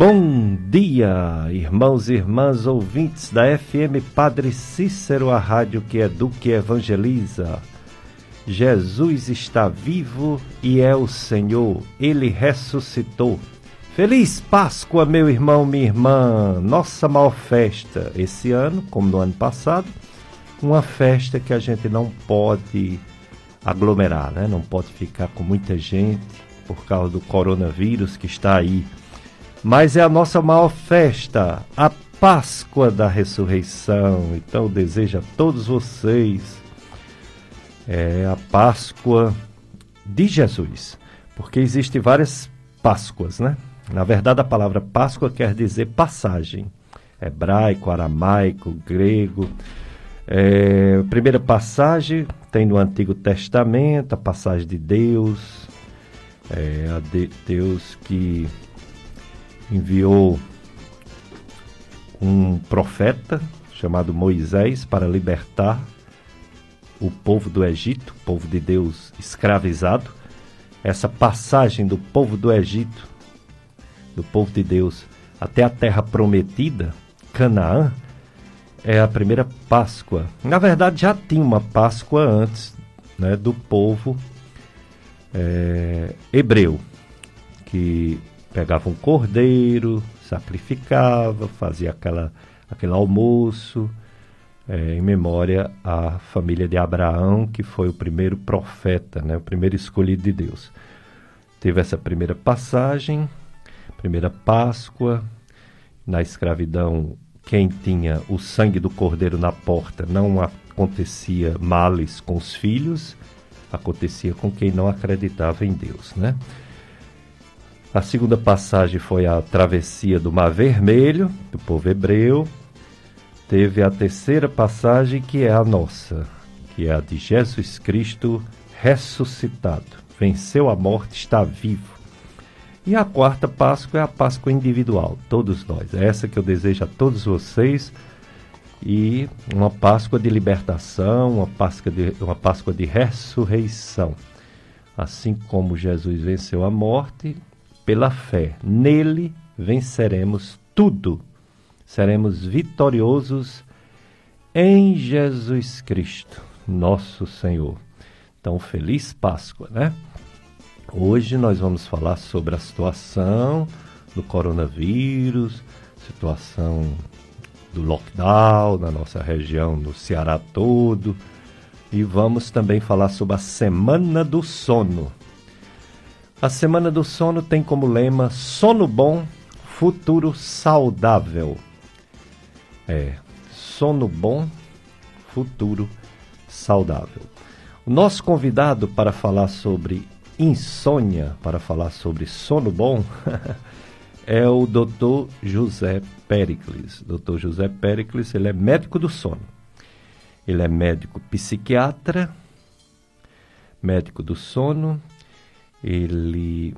Bom dia, irmãos e irmãs ouvintes da FM Padre Cícero, a rádio que educa e evangeliza. Jesus está vivo e é o Senhor, ele ressuscitou. Feliz Páscoa, meu irmão, minha irmã. Nossa maior festa esse ano, como no ano passado, uma festa que a gente não pode aglomerar, né? Não pode ficar com muita gente por causa do coronavírus que está aí mas é a nossa maior festa, a Páscoa da Ressurreição. Então desejo a todos vocês é a Páscoa de Jesus, porque existem várias Páscoas, né? Na verdade, a palavra Páscoa quer dizer passagem. Hebraico, aramaico, grego. É, primeira passagem tem no Antigo Testamento a passagem de Deus, é, a de Deus que enviou um profeta chamado Moisés para libertar o povo do Egito, povo de Deus escravizado. Essa passagem do povo do Egito, do povo de Deus, até a terra prometida, Canaã, é a primeira Páscoa. Na verdade, já tinha uma Páscoa antes né, do povo é, hebreu, que pegava um cordeiro, sacrificava, fazia aquela, aquele almoço é, em memória à família de Abraão, que foi o primeiro profeta, né, o primeiro escolhido de Deus. Teve essa primeira passagem, primeira Páscoa, na escravidão, quem tinha o sangue do cordeiro na porta não acontecia males com os filhos, acontecia com quem não acreditava em Deus, né? A segunda passagem foi a travessia do Mar Vermelho, do povo hebreu. Teve a terceira passagem, que é a nossa, que é a de Jesus Cristo ressuscitado. Venceu a morte, está vivo. E a quarta Páscoa é a Páscoa individual, todos nós. É essa que eu desejo a todos vocês. E uma Páscoa de libertação, uma Páscoa de, uma Páscoa de ressurreição. Assim como Jesus venceu a morte, pela fé nele venceremos tudo. Seremos vitoriosos em Jesus Cristo, nosso Senhor. Então, feliz Páscoa, né? Hoje nós vamos falar sobre a situação do coronavírus, situação do lockdown na nossa região, no Ceará todo. E vamos também falar sobre a Semana do Sono. A Semana do Sono tem como lema Sono Bom, Futuro Saudável. É, sono bom, futuro saudável. O nosso convidado para falar sobre insônia, para falar sobre sono bom, é o Dr. José Pericles. Dr. José Pericles, ele é médico do sono. Ele é médico psiquiatra, médico do sono, ele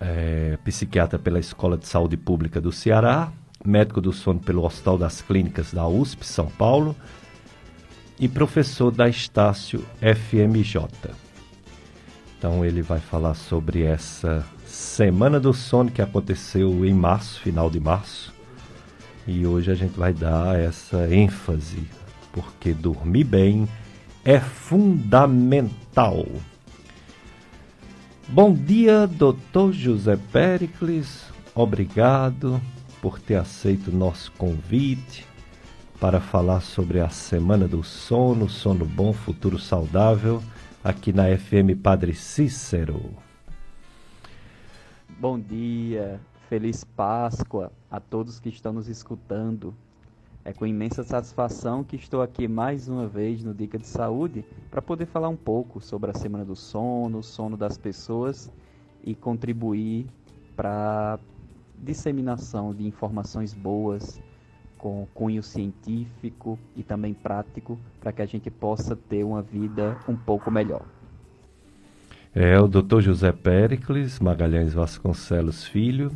é psiquiatra pela Escola de Saúde Pública do Ceará, médico do sono pelo Hospital das Clínicas da USP, São Paulo, e professor da Estácio FMJ. Então ele vai falar sobre essa Semana do Sono que aconteceu em março, final de março. E hoje a gente vai dar essa ênfase, porque dormir bem é fundamental. Bom dia, doutor José Pericles. Obrigado por ter aceito o nosso convite para falar sobre a Semana do Sono, Sono Bom, Futuro Saudável, aqui na FM Padre Cícero. Bom dia, feliz Páscoa a todos que estão nos escutando. É com imensa satisfação que estou aqui mais uma vez no Dica de Saúde para poder falar um pouco sobre a Semana do Sono, o sono das pessoas e contribuir para disseminação de informações boas com cunho científico e também prático para que a gente possa ter uma vida um pouco melhor. É o Dr. José Pericles Magalhães Vasconcelos Filho,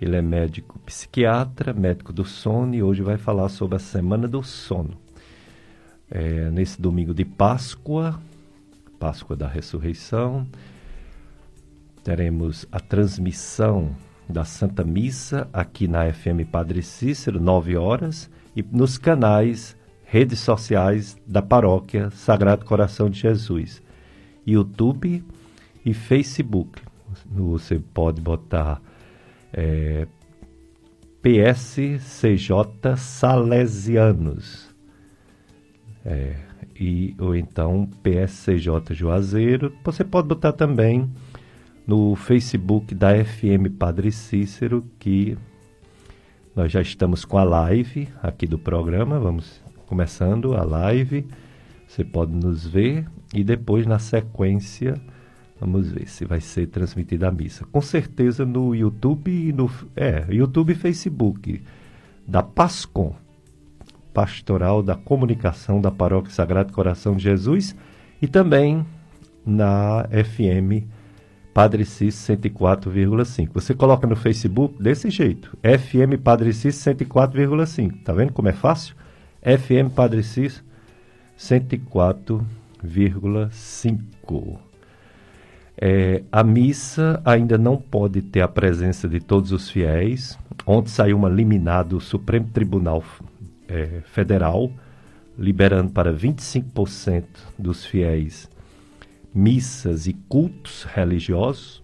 ele é médico psiquiatra, médico do sono e hoje vai falar sobre a Semana do Sono. É, nesse domingo de Páscoa, Páscoa da Ressurreição, teremos a transmissão da Santa Missa aqui na FM Padre Cícero, 9 horas, e nos canais, redes sociais da paróquia Sagrado Coração de Jesus, YouTube e Facebook. Você pode botar é, PSCJ Salesianos. É, e, ou então PSCJ Juazeiro. Você pode botar também no Facebook da FM Padre Cícero, que nós já estamos com a live aqui do programa. Vamos começando a live. Você pode nos ver e depois, na sequência, vamos ver se vai ser transmitida a missa. Com certeza no YouTube e no é, YouTube e Facebook da Pascom, Pastoral da Comunicação da Paróquia Sagrado Coração de Jesus e também na FM Padre Cis 104,5. Você coloca no Facebook desse jeito, FM Padre Cis 104,5. Tá vendo como é fácil? FM Padre Cis 104,5. É, a missa ainda não pode ter a presença de todos os fiéis. Ontem saiu uma liminar do Supremo Tribunal é, Federal, liberando para 25% dos fiéis missas e cultos religiosos.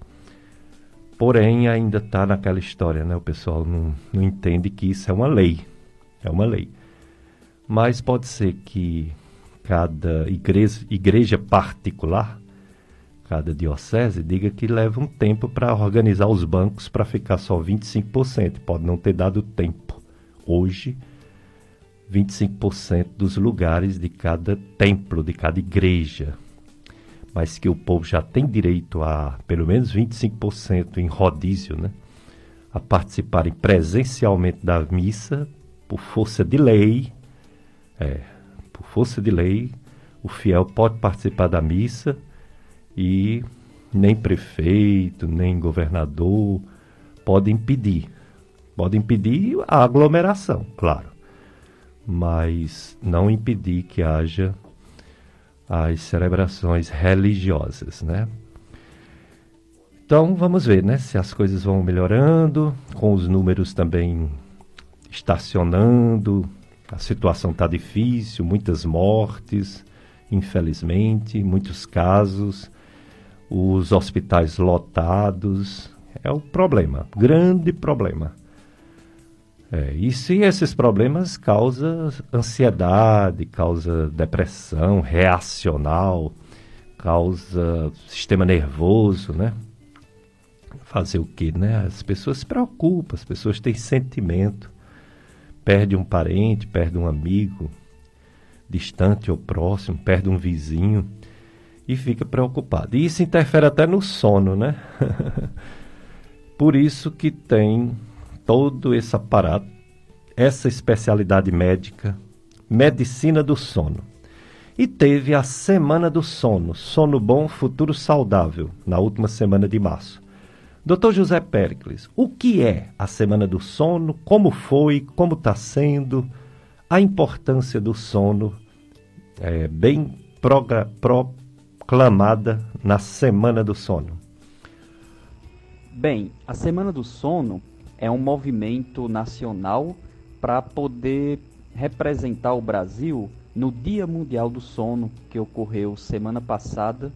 Porém, ainda está naquela história, né? O pessoal não, não entende que isso é uma lei. É uma lei. Mas pode ser que cada igreja, igreja particular cada diocese diga que leva um tempo para organizar os bancos para ficar só 25%. Pode não ter dado tempo. Hoje, 25% dos lugares de cada templo, de cada igreja. Mas que o povo já tem direito a pelo menos 25% em rodízio, né? A participarem presencialmente da missa por força de lei. É, por força de lei, o fiel pode participar da missa e nem prefeito, nem governador pode impedir. Pode impedir a aglomeração, claro, mas não impedir que haja as celebrações religiosas, né? Então vamos ver, né, se as coisas vão melhorando, com os números também estacionando, a situação está difícil, muitas mortes, infelizmente, muitos casos os hospitais lotados. É o problema, grande problema. É, e se esses problemas causam ansiedade, causa depressão reacional, causa sistema nervoso, né? Fazer o quê, né? As pessoas se preocupam, as pessoas têm sentimento. Perde um parente, perde um amigo, distante ou próximo, perde um vizinho e fica preocupado. E isso interfere até no sono, né? Por isso que tem todo esse aparato, essa especialidade médica, medicina do sono. E teve a Semana do Sono, Sono Bom, Futuro Saudável, na última semana de março. Doutor José Pericles, o que é a Semana do Sono? Como foi? Como está sendo? A importância do sono é, bem progra, pro, clamada na Semana do Sono? Bem, a Semana do Sono é um movimento nacional para poder representar o Brasil no Dia Mundial do Sono, que ocorreu semana passada,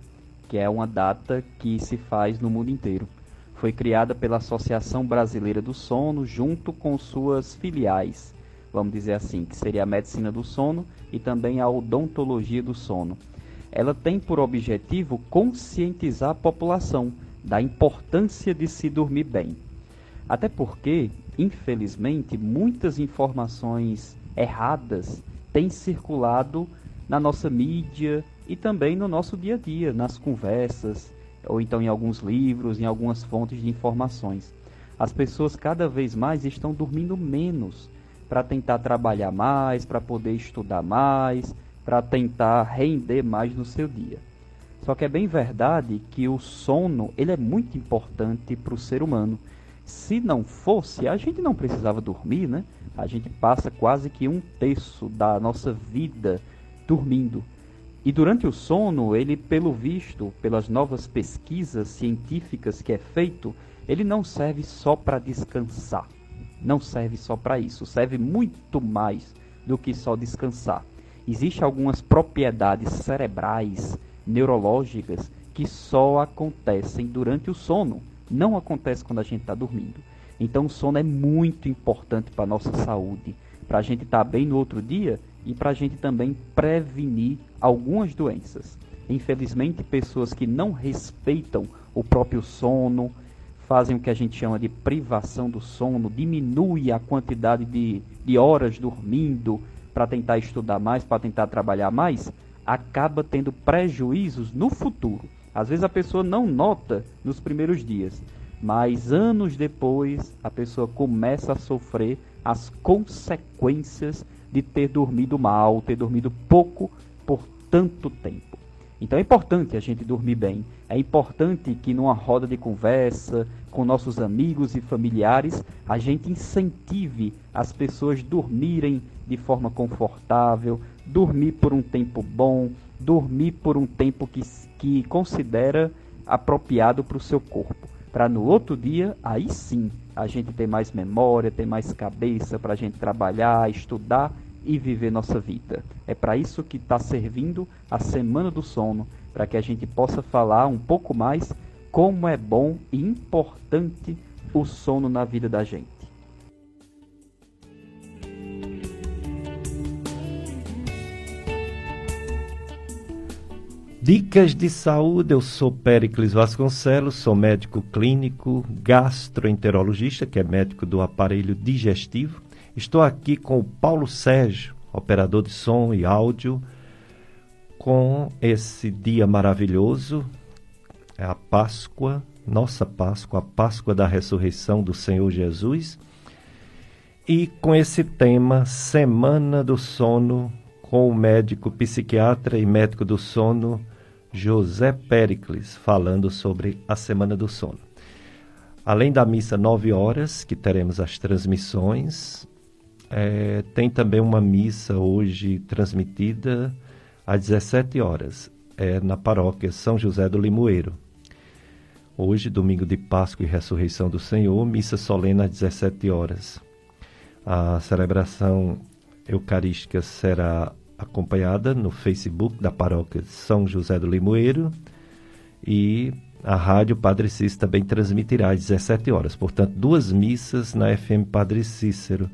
que é uma data que se faz no mundo inteiro. Foi criada pela Associação Brasileira do Sono, junto com suas filiais, vamos dizer assim, que seria a Medicina do Sono e também a Odontologia do Sono ela tem por objetivo conscientizar a população da importância de se dormir bem. Até porque, infelizmente, muitas informações erradas têm circulado na nossa mídia e também no nosso dia a dia, nas conversas, ou então em alguns livros, em algumas fontes de informações. As pessoas cada vez mais estão dormindo menos para tentar trabalhar mais, para poder estudar mais, para tentar render mais no seu dia. Só que é bem verdade que o sono ele é muito importante para o ser humano. Se não fosse, a gente não precisava dormir, né? A gente passa quase que um terço da nossa vida dormindo. E durante o sono, ele, pelo visto, pelas novas pesquisas científicas que é feito, ele não serve só para descansar. Não serve só para isso, serve muito mais do que só descansar. Existem algumas propriedades cerebrais, neurológicas, que só acontecem durante o sono, não acontece quando a gente está dormindo. Então o sono é muito importante para a nossa saúde, para a gente estar tá bem no outro dia e para a gente também prevenir algumas doenças. Infelizmente, pessoas que não respeitam o próprio sono, fazem o que a gente chama de privação do sono, diminui a quantidade de, de horas dormindo para tentar estudar mais, para tentar trabalhar mais, acaba tendo prejuízos no futuro. Às vezes a pessoa não nota nos primeiros dias, mas anos depois a pessoa começa a sofrer as consequências de ter dormido mal, ter dormido pouco por tanto tempo. Então é importante a gente dormir bem. É importante que numa roda de conversa com nossos amigos e familiares, a gente incentive as pessoas dormirem de forma confortável, dormir por um tempo bom, dormir por um tempo que, que considera apropriado para o seu corpo. Para no outro dia, aí sim, a gente ter mais memória, ter mais cabeça para a gente trabalhar, estudar e viver nossa vida. É para isso que está servindo a Semana do Sono, para que a gente possa falar um pouco mais como é bom e importante o sono na vida da gente. Dicas de saúde, eu sou Péricles Vasconcelos, sou médico clínico, gastroenterologista, que é médico do aparelho digestivo. Estou aqui com o Paulo Sérgio, operador de som e áudio, com esse dia maravilhoso, é a Páscoa, nossa Páscoa, a Páscoa da ressurreição do Senhor Jesus, e com esse tema Semana do Sono, com o médico psiquiatra e médico do sono José Pericles, falando sobre a Semana do Sono. Além da missa 9 horas, que teremos as transmissões, é, tem também uma missa hoje transmitida às 17 horas, é, na paróquia São José do Limoeiro. Hoje, domingo de Páscoa e Ressurreição do Senhor, missa solene às 17 horas. A celebração eucarística será acompanhada no Facebook da paróquia São José do Limoeiro e a rádio Padre Cícero também transmitirá às 17 horas. Portanto, duas missas na FM Padre Cícero.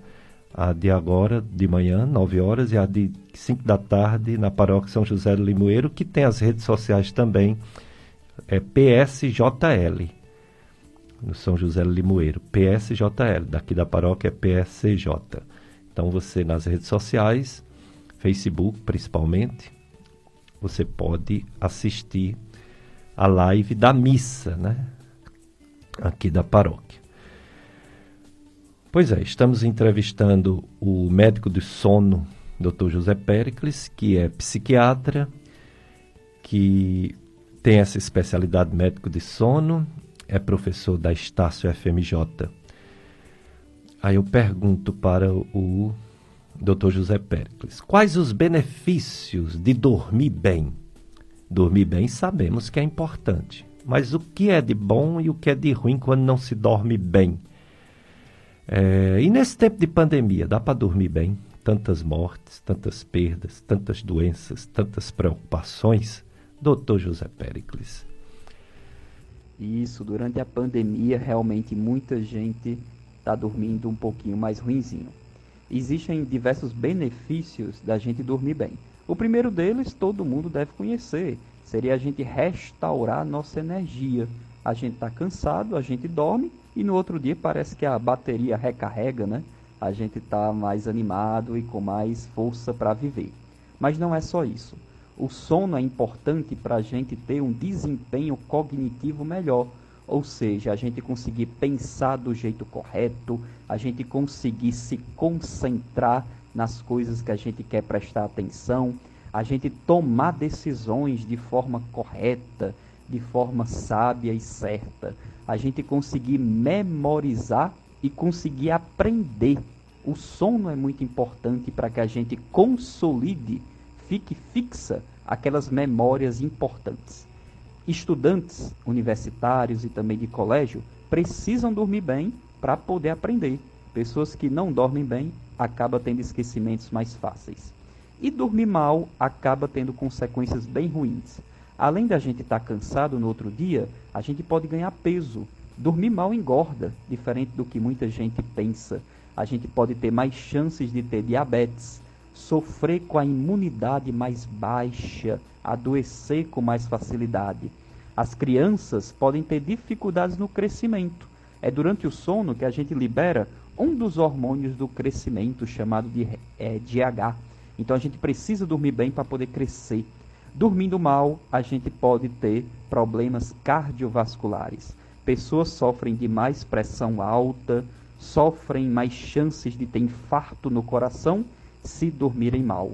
A de agora, de manhã, 9 horas, e a de 5 da tarde, na paróquia São José do Limoeiro, que tem as redes sociais também, é PSJL, no São José do Limoeiro. PSJL, daqui da paróquia é PSJ. Então, você nas redes sociais Facebook principalmente, você pode assistir a live da missa, né? Aqui da paróquia. Pois é, estamos entrevistando o médico do sono, Dr. José Pericles, que é psiquiatra, que tem essa especialidade médico de sono, é professor da Estácio FMJ. Aí eu pergunto para o Dr. José Péricles. Quais os benefícios de dormir bem? Dormir bem sabemos que é importante, mas o que é de bom e o que é de ruim quando não se dorme bem? É, e nesse tempo de pandemia, dá para dormir bem? Tantas mortes, tantas perdas, tantas doenças, tantas preocupações. Doutor José Péricles. Isso, durante a pandemia, realmente muita gente está dormindo um pouquinho mais ruinzinho existem diversos benefícios da gente dormir bem. O primeiro deles todo mundo deve conhecer, seria a gente restaurar nossa energia. A gente está cansado, a gente dorme e no outro dia parece que a bateria recarrega, né? A gente está mais animado e com mais força para viver. Mas não é só isso. O sono é importante para a gente ter um desempenho cognitivo melhor ou seja, a gente conseguir pensar do jeito correto, a gente conseguir se concentrar nas coisas que a gente quer prestar atenção, a gente tomar decisões de forma correta, de forma sábia e certa, a gente conseguir memorizar e conseguir aprender. O sono é muito importante para que a gente consolide, fique fixa aquelas memórias importantes. Estudantes universitários e também de colégio precisam dormir bem para poder aprender. Pessoas que não dormem bem acabam tendo esquecimentos mais fáceis. E dormir mal acaba tendo consequências bem ruins. Além da gente estar tá cansado no outro dia, a gente pode ganhar peso. Dormir mal engorda, diferente do que muita gente pensa. A gente pode ter mais chances de ter diabetes, sofrer com a imunidade mais baixa, adoecer com mais facilidade. As crianças podem ter dificuldades no crescimento. É durante o sono que a gente libera um dos hormônios do crescimento, chamado de é, DH. Então a gente precisa dormir bem para poder crescer. Dormindo mal, a gente pode ter problemas cardiovasculares. Pessoas sofrem de mais pressão alta, sofrem mais chances de ter infarto no coração se dormirem mal.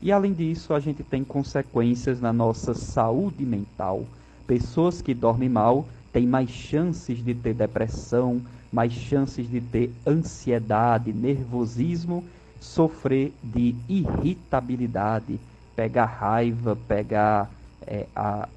E além disso, a gente tem consequências na nossa saúde mental. Pessoas que dormem mal têm mais chances de ter depressão, mais chances de ter ansiedade, nervosismo, sofrer de irritabilidade, pegar raiva, pegar é, a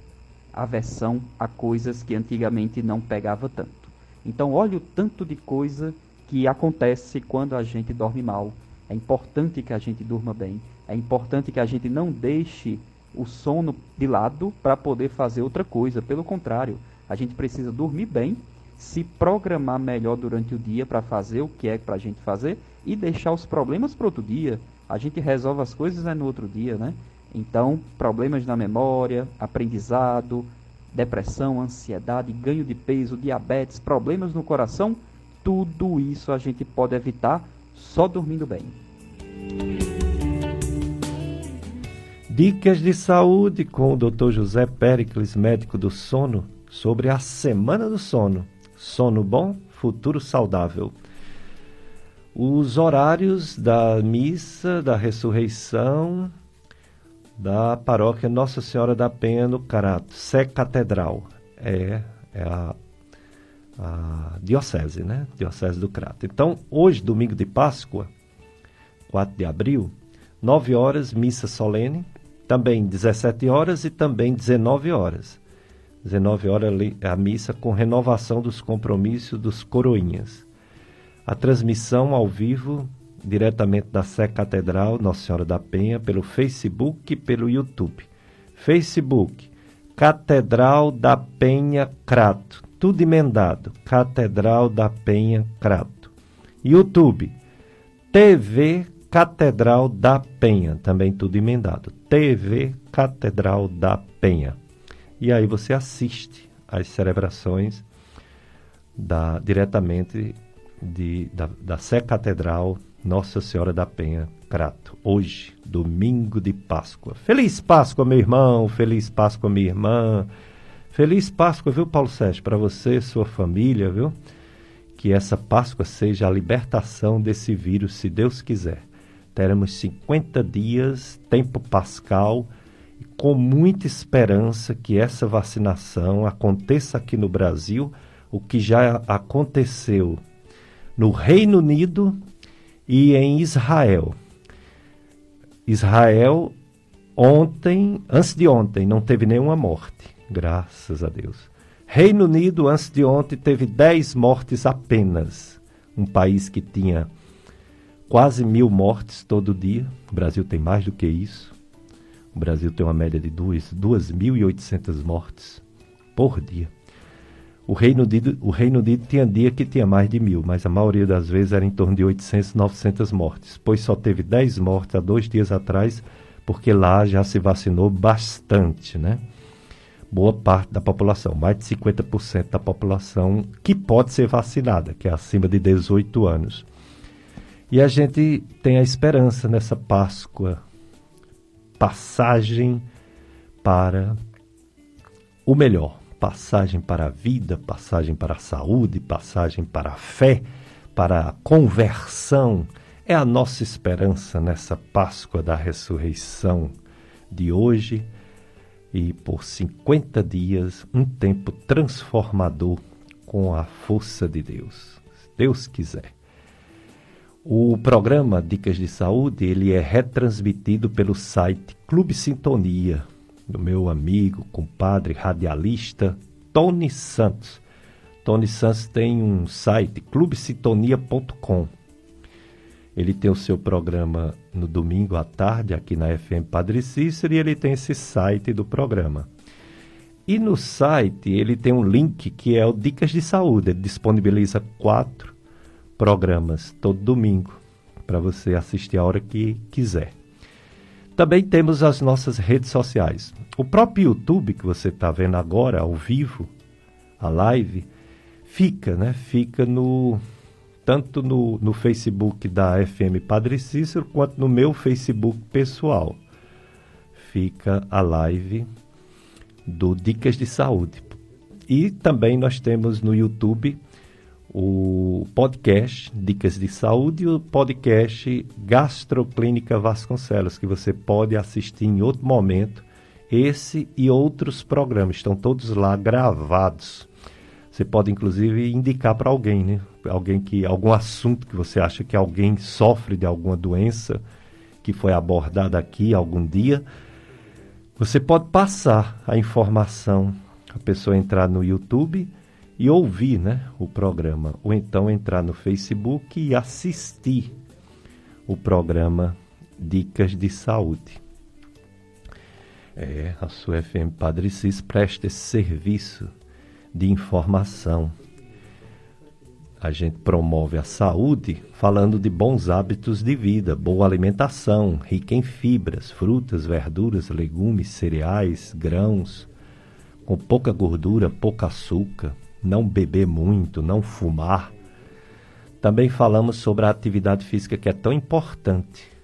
aversão a coisas que antigamente não pegava tanto. Então, olha o tanto de coisa que acontece quando a gente dorme mal. É importante que a gente durma bem. É importante que a gente não deixe o sono de lado para poder fazer outra coisa. Pelo contrário, a gente precisa dormir bem, se programar melhor durante o dia para fazer o que é para a gente fazer e deixar os problemas para outro dia. A gente resolve as coisas né, no outro dia, né? Então, problemas na memória, aprendizado, depressão, ansiedade, ganho de peso, diabetes, problemas no coração, tudo isso a gente pode evitar só dormindo bem. Dicas de saúde com o Dr. José Pericles, médico do sono, sobre a semana do sono. Sono bom, futuro saudável. Os horários da missa da ressurreição da paróquia Nossa Senhora da Penha no Carato, Sé Catedral. É, é a, a diocese, né? Diocese do Crato. Então, hoje, domingo de Páscoa, 4 de abril, 9 horas, missa solene, também 17 horas e também 19 horas. 19 horas a missa com renovação dos compromissos dos coroinhas. A transmissão ao vivo diretamente da Sé Catedral Nossa Senhora da Penha pelo Facebook e pelo YouTube. Facebook Catedral da Penha Crato, tudo emendado. Catedral da Penha Crato. YouTube TV Catedral da Penha, também tudo emendado. TV Catedral da Penha. E aí você assiste às celebrações da, diretamente de, da, da Sé Catedral Nossa Senhora da Penha, Crato. Hoje, domingo de Páscoa. Feliz Páscoa, meu irmão. Feliz Páscoa, minha irmã. Feliz Páscoa, viu, Paulo Sérgio? Para você, sua família, viu? Que essa Páscoa seja a libertação desse vírus, se Deus quiser teremos 50 dias, tempo pascal, e com muita esperança que essa vacinação aconteça aqui no Brasil, o que já aconteceu no Reino Unido e em Israel. Israel ontem, antes de ontem, não teve nenhuma morte, graças a Deus. Reino Unido, antes de ontem, teve 10 mortes apenas. Um país que tinha quase mil mortes todo dia. O Brasil tem mais do que isso. O Brasil tem uma média de 2.800 mortes por dia. O Reino, Unido, o Reino Unido tinha dia que tinha mais de mil, mas a maioria das vezes era em torno de 800, 900 mortes, pois só teve 10 mortes há dois dias atrás, porque lá já se vacinou bastante, né? Boa parte da população, mais de 50% da população que pode ser vacinada, que é acima de 18 anos. E a gente tem a esperança nessa Páscoa, passagem para o melhor, passagem para a vida, passagem para a saúde, passagem para a fé, para a conversão. É a nossa esperança nessa Páscoa da ressurreição de hoje e por 50 dias, um tempo transformador com a força de Deus. Se Deus quiser. O programa Dicas de Saúde ele é retransmitido pelo site Clube Sintonia, do meu amigo, compadre, radialista Tony Santos. Tony Santos tem um site, clubesintonia.com. Ele tem o seu programa no domingo à tarde, aqui na FM Padre Cícero, e ele tem esse site do programa. E no site ele tem um link que é o Dicas de Saúde. Ele disponibiliza quatro programas todo domingo para você assistir a hora que quiser. Também temos as nossas redes sociais. O próprio YouTube que você está vendo agora, ao vivo, a live, fica, né? Fica no tanto no, no Facebook da FM Padre Cícero quanto no meu Facebook pessoal. Fica a live do Dicas de Saúde. E também nós temos no YouTube o podcast Dicas de Saúde e o podcast Gastroclínica Vasconcelos, que você pode assistir em outro momento. Esse e outros programas estão todos lá gravados. Você pode inclusive indicar para alguém, né? Alguém que algum assunto que você acha que alguém sofre de alguma doença que foi abordada aqui algum dia, você pode passar a informação, a pessoa entrar no YouTube e ouvir né, o programa, ou então entrar no Facebook e assistir o programa Dicas de Saúde. É, a sua FM Padre Cis presta esse serviço de informação. A gente promove a saúde falando de bons hábitos de vida, boa alimentação, rica em fibras, frutas, verduras, legumes, cereais, grãos, com pouca gordura, pouco açúcar, não beber muito, não fumar. Também falamos sobre a atividade física que é tão importante.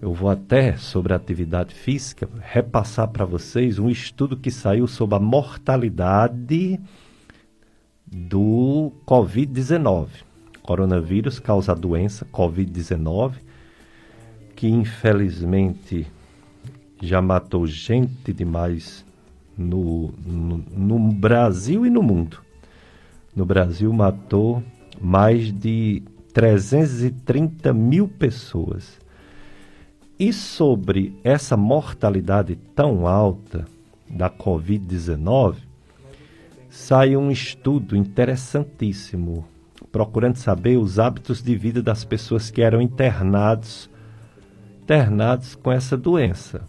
Eu vou até sobre a atividade física repassar para vocês um estudo que saiu sobre a mortalidade do Covid-19. Coronavírus causa a doença Covid-19, que infelizmente já matou gente demais no, no, no Brasil e no mundo. No Brasil matou mais de 330 mil pessoas. E sobre essa mortalidade tão alta da Covid-19, sai um estudo interessantíssimo, procurando saber os hábitos de vida das pessoas que eram internados, internados com essa doença.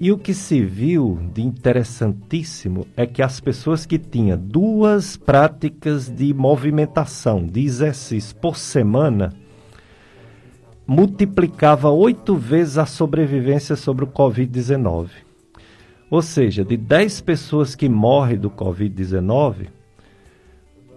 E o que se viu de interessantíssimo é que as pessoas que tinham duas práticas de movimentação, de exercício por semana, multiplicava oito vezes a sobrevivência sobre o Covid-19. Ou seja, de 10 pessoas que morrem do Covid-19,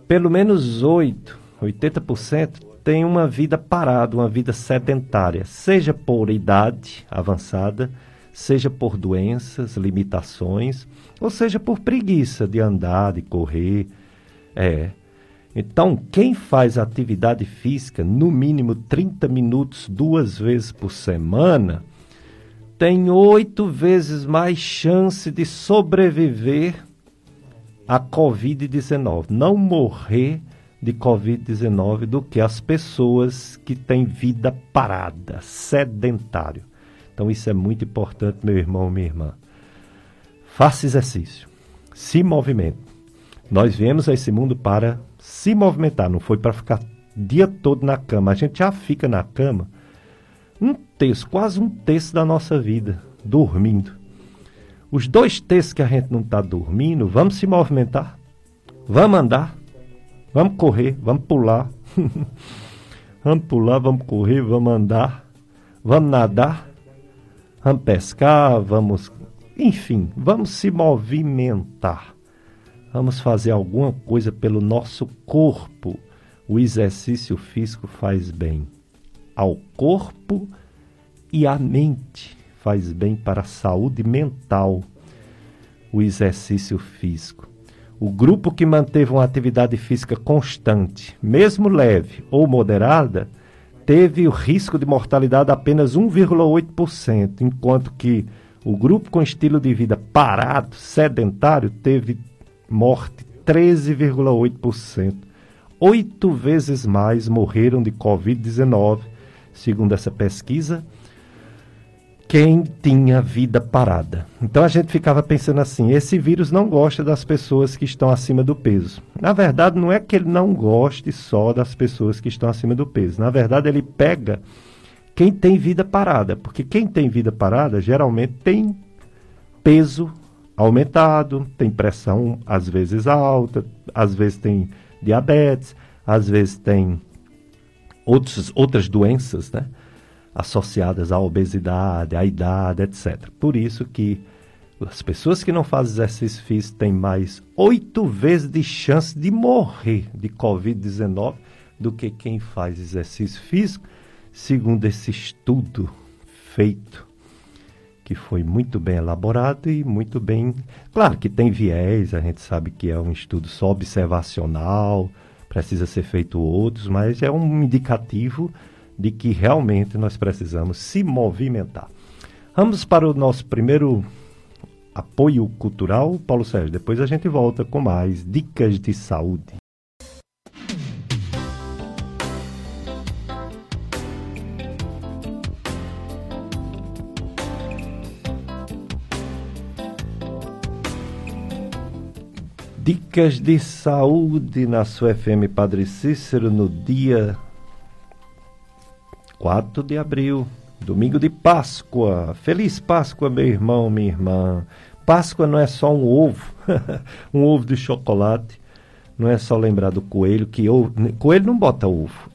pelo menos 8, 80% têm uma vida parada, uma vida sedentária, seja por idade avançada, seja por doenças, limitações, ou seja por preguiça de andar, de correr. É. Então, quem faz atividade física no mínimo 30 minutos duas vezes por semana tem oito vezes mais chance de sobreviver à Covid-19, não morrer de Covid-19 do que as pessoas que têm vida parada, sedentário. Então isso é muito importante, meu irmão, minha irmã. Faça exercício, se movimente. Nós viemos a esse mundo para se movimentar, não foi para ficar dia todo na cama. A gente já fica na cama um terço, quase um terço da nossa vida, dormindo. Os dois terços que a gente não está dormindo, vamos se movimentar, vamos andar, vamos correr, vamos pular, vamos pular, vamos correr, vamos andar, vamos nadar, vamos pescar, vamos. Enfim, vamos se movimentar. Vamos fazer alguma coisa pelo nosso corpo. O exercício físico faz bem ao corpo e à mente, faz bem para a saúde mental. O exercício físico. O grupo que manteve uma atividade física constante, mesmo leve ou moderada, teve o risco de mortalidade apenas 1,8%, enquanto que o grupo com estilo de vida parado, sedentário, teve morte 13,8%. Oito vezes mais morreram de Covid-19, segundo essa pesquisa, quem tinha vida parada. Então a gente ficava pensando assim: esse vírus não gosta das pessoas que estão acima do peso. Na verdade, não é que ele não goste só das pessoas que estão acima do peso. Na verdade, ele pega quem tem vida parada, porque quem tem vida parada geralmente tem peso aumentado, tem pressão às vezes alta, às vezes tem diabetes, às vezes tem outros, outras doenças, né? Associadas à obesidade, à idade, etc. Por isso que as pessoas que não fazem exercício físico têm mais oito vezes de chance de morrer de Covid-19 do que quem faz exercício físico, segundo esse estudo feito, que foi muito bem elaborado e muito bem. Claro que tem viés, a gente sabe que é um estudo só observacional, precisa ser feito outros, mas é um indicativo de que realmente nós precisamos se movimentar. Vamos para o nosso primeiro apoio cultural, Paulo Sérgio. Depois a gente volta com mais dicas de saúde. Dicas de saúde na sua FM Padre Cícero no dia 4 de abril, domingo de Páscoa. Feliz Páscoa, meu irmão, minha irmã. Páscoa não é só um ovo, um ovo de chocolate. Não é só lembrar do coelho, que ovo, coelho não bota ovo.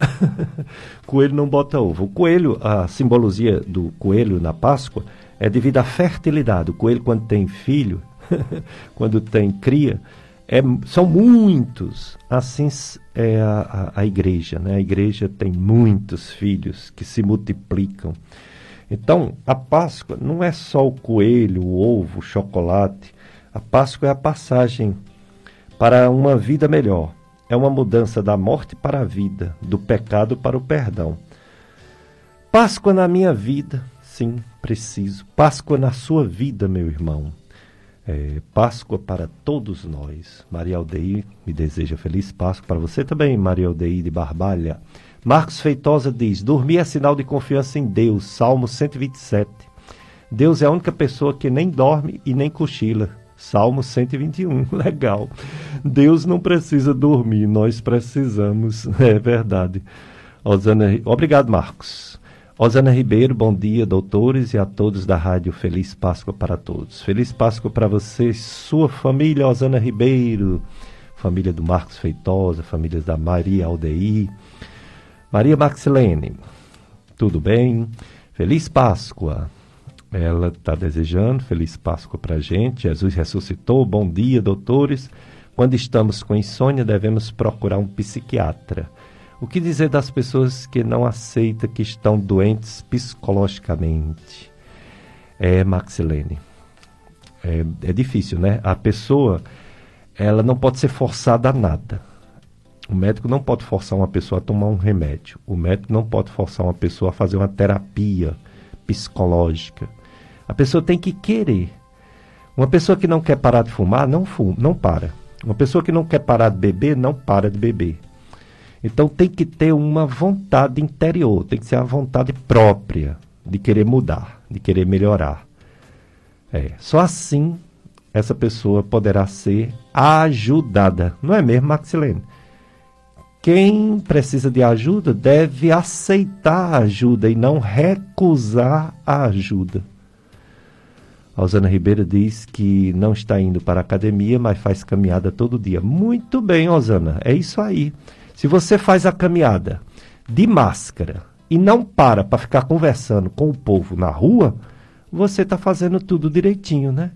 coelho não bota ovo. O coelho, a simbologia do coelho na Páscoa é devido à fertilidade. O coelho, quando tem filho, quando tem cria, é, são muitos. Assim é a, a, a, igreja, né? A igreja tem muitos filhos que se multiplicam. Então, a Páscoa não é só o coelho, o ovo, o chocolate. A Páscoa é a passagem para uma vida melhor. É uma mudança da morte para a vida, do pecado para o perdão. Páscoa na minha vida, sim, preciso. Páscoa na sua vida, meu irmão. É, Páscoa para todos nós. Maria Aldeir me deseja feliz Páscoa para você também, Maria Aldeir de Barbalha. Marcos Feitosa diz: Dormir é sinal de confiança em Deus. Salmo 127. Deus é a única pessoa que nem dorme e nem cochila. Salmo 121. Legal. Deus não precisa dormir, nós precisamos. É verdade. Osana... Obrigado, Marcos. Osana Ribeiro, bom dia, doutores, e a todos da rádio Feliz Páscoa para todos. Feliz Páscoa para você, sua família, Osana Ribeiro, família do Marcos Feitosa, famílias da Maria Aldeir, Maria Maxilene, tudo bem? Feliz Páscoa. Ela está desejando Feliz Páscoa para a gente. Jesus ressuscitou. Bom dia, doutores. Quando estamos com insônia, devemos procurar um psiquiatra o que dizer das pessoas que não aceitam que estão doentes psicologicamente? É, Maxilene, é, é difícil, né? A pessoa, ela não pode ser forçada a nada. O médico não pode forçar uma pessoa a tomar um remédio. O médico não pode forçar uma pessoa a fazer uma terapia psicológica. A pessoa tem que querer. Uma pessoa que não quer parar de fumar, não fuma, não para. Uma pessoa que não quer parar de beber, não para de beber. Então tem que ter uma vontade interior, tem que ser a vontade própria de querer mudar, de querer melhorar. É, só assim essa pessoa poderá ser ajudada. Não é mesmo, Maxilene? Quem precisa de ajuda deve aceitar a ajuda e não recusar a ajuda. A Osana Ribeiro diz que não está indo para a academia, mas faz caminhada todo dia. Muito bem, Osana, é isso aí. Se você faz a caminhada de máscara e não para para ficar conversando com o povo na rua, você está fazendo tudo direitinho, né?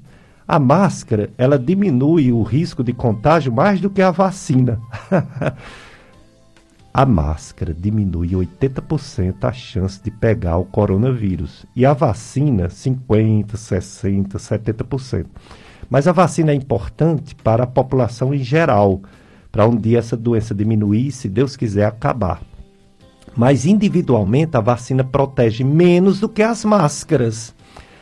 A máscara, ela diminui o risco de contágio mais do que a vacina. a máscara diminui 80% a chance de pegar o coronavírus. E a vacina, 50%, 60%, 70%. Mas a vacina é importante para a população em geral para um dia essa doença diminuir, se Deus quiser, acabar. Mas individualmente a vacina protege menos do que as máscaras.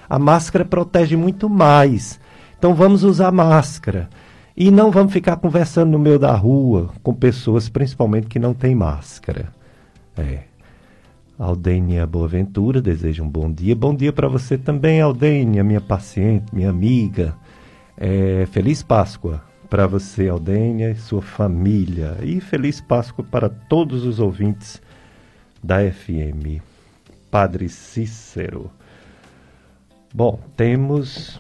A máscara protege muito mais. Então vamos usar máscara. E não vamos ficar conversando no meio da rua com pessoas, principalmente que não têm máscara. É. Boaventura deseja um bom dia. Bom dia para você também, Aldênia, minha paciente, minha amiga. É, feliz Páscoa para você, Aldênia, e sua família. E feliz Páscoa para todos os ouvintes da FM. Padre Cícero. Bom, temos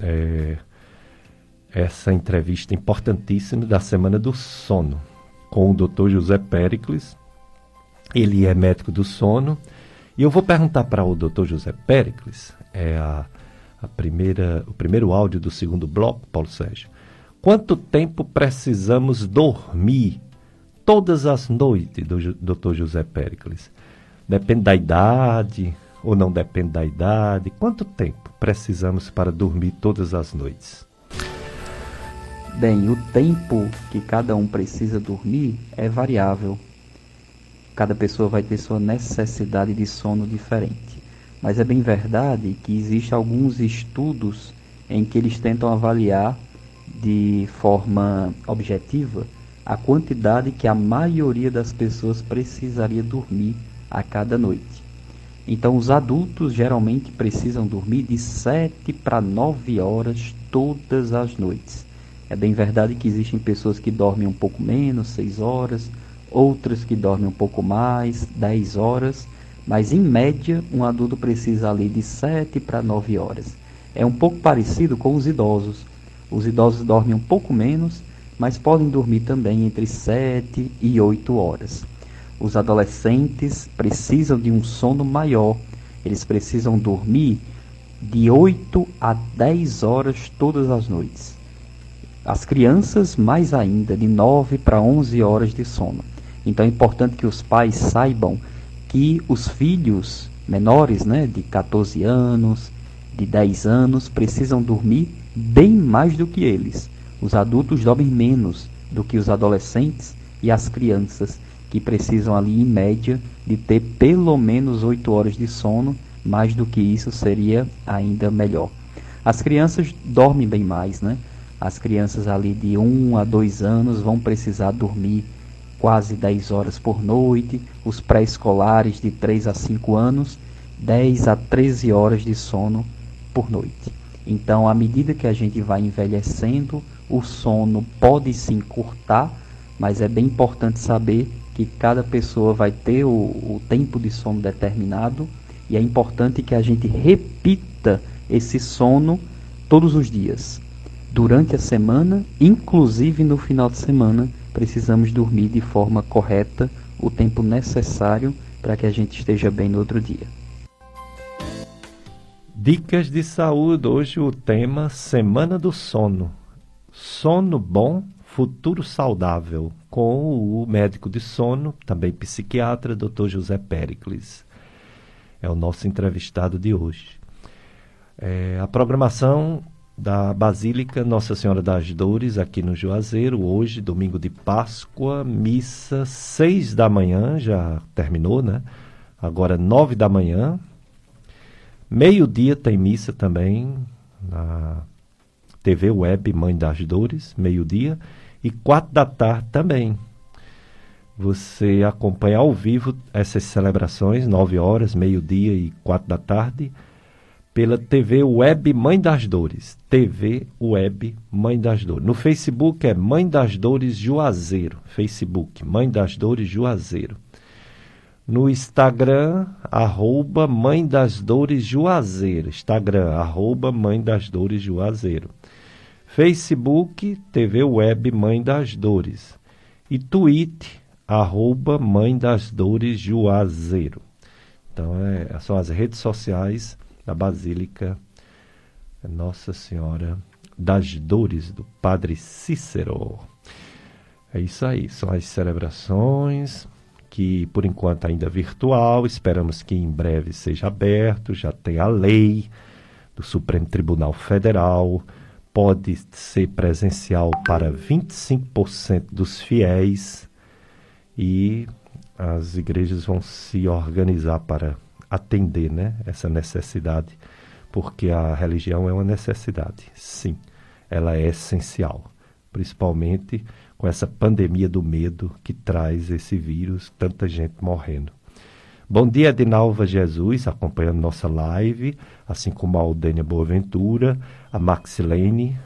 é, essa entrevista importantíssima da Semana do Sono com o Dr. José Pericles. Ele é médico do sono. E eu vou perguntar para o Dr. José Pericles, é a, a primeira, o primeiro áudio do segundo bloco, Paulo Sérgio. Quanto tempo precisamos dormir todas as noites do Dr. José Pericles? Depende da idade ou não depende da idade? Quanto tempo precisamos para dormir todas as noites? Bem, o tempo que cada um precisa dormir é variável. Cada pessoa vai ter sua necessidade de sono diferente. Mas é bem verdade que existem alguns estudos em que eles tentam avaliar de forma objetiva a quantidade que a maioria das pessoas precisaria dormir a cada noite. Então, os adultos geralmente precisam dormir de 7 para 9 horas todas as noites. É bem verdade que existem pessoas que dormem um pouco menos, 6 horas, outras que dormem um pouco mais, 10 horas, mas em média um adulto precisa ali de 7 para 9 horas. É um pouco parecido com os idosos. Os idosos dormem um pouco menos, mas podem dormir também entre 7 e 8 horas. Os adolescentes precisam de um sono maior. Eles precisam dormir de 8 a 10 horas todas as noites. As crianças, mais ainda, de 9 para 11 horas de sono. Então é importante que os pais saibam que os filhos menores, né, de 14 anos, de 10 anos, precisam dormir bem mais do que eles. Os adultos dormem menos do que os adolescentes e as crianças, que precisam ali, em média, de ter pelo menos 8 horas de sono. Mais do que isso seria ainda melhor. As crianças dormem bem mais, né? As crianças ali de 1 a 2 anos vão precisar dormir quase 10 horas por noite, os pré-escolares de 3 a 5 anos, 10 a 13 horas de sono por noite. Então, à medida que a gente vai envelhecendo, o sono pode se encurtar, mas é bem importante saber que cada pessoa vai ter o, o tempo de sono determinado e é importante que a gente repita esse sono todos os dias durante a semana, inclusive no final de semana, precisamos dormir de forma correta o tempo necessário para que a gente esteja bem no outro dia. Dicas de saúde. Hoje o tema Semana do Sono. Sono bom, futuro saudável. Com o médico de sono, também psiquiatra, Dr. José Pericles. É o nosso entrevistado de hoje. É, a programação da Basílica Nossa Senhora das Dores, aqui no Juazeiro, hoje, domingo de Páscoa, missa seis da manhã, já terminou, né? Agora nove da manhã. Meio-dia tem missa também na TV Web Mãe das Dores, meio-dia. E quatro da tarde também. Você acompanha ao vivo essas celebrações, nove horas, meio-dia e quatro da tarde pela TV Web Mãe das Dores. TV Web Mãe das Dores. No Facebook é Mãe das Dores Juazeiro. Facebook, Mãe das Dores Juazeiro. No Instagram, arroba Mãe das Dores Juazeiro. Instagram, arroba Mãe das Dores Juazeiro. Facebook, TV Web Mãe das Dores. E Twitter, arroba Mãe das Dores Juazeiro. Então, é, são as redes sociais da Basílica Nossa Senhora das Dores do Padre Cícero. É isso aí, são as celebrações que por enquanto ainda é virtual, esperamos que em breve seja aberto, já tem a lei do Supremo Tribunal Federal, pode ser presencial para 25% dos fiéis. E as igrejas vão se organizar para atender né, essa necessidade, porque a religião é uma necessidade, sim, ela é essencial, principalmente com essa pandemia do medo que traz esse vírus, tanta gente morrendo. Bom dia, Edinalva Jesus, acompanhando nossa live, assim como a Aldênia Boaventura, a Maxilene,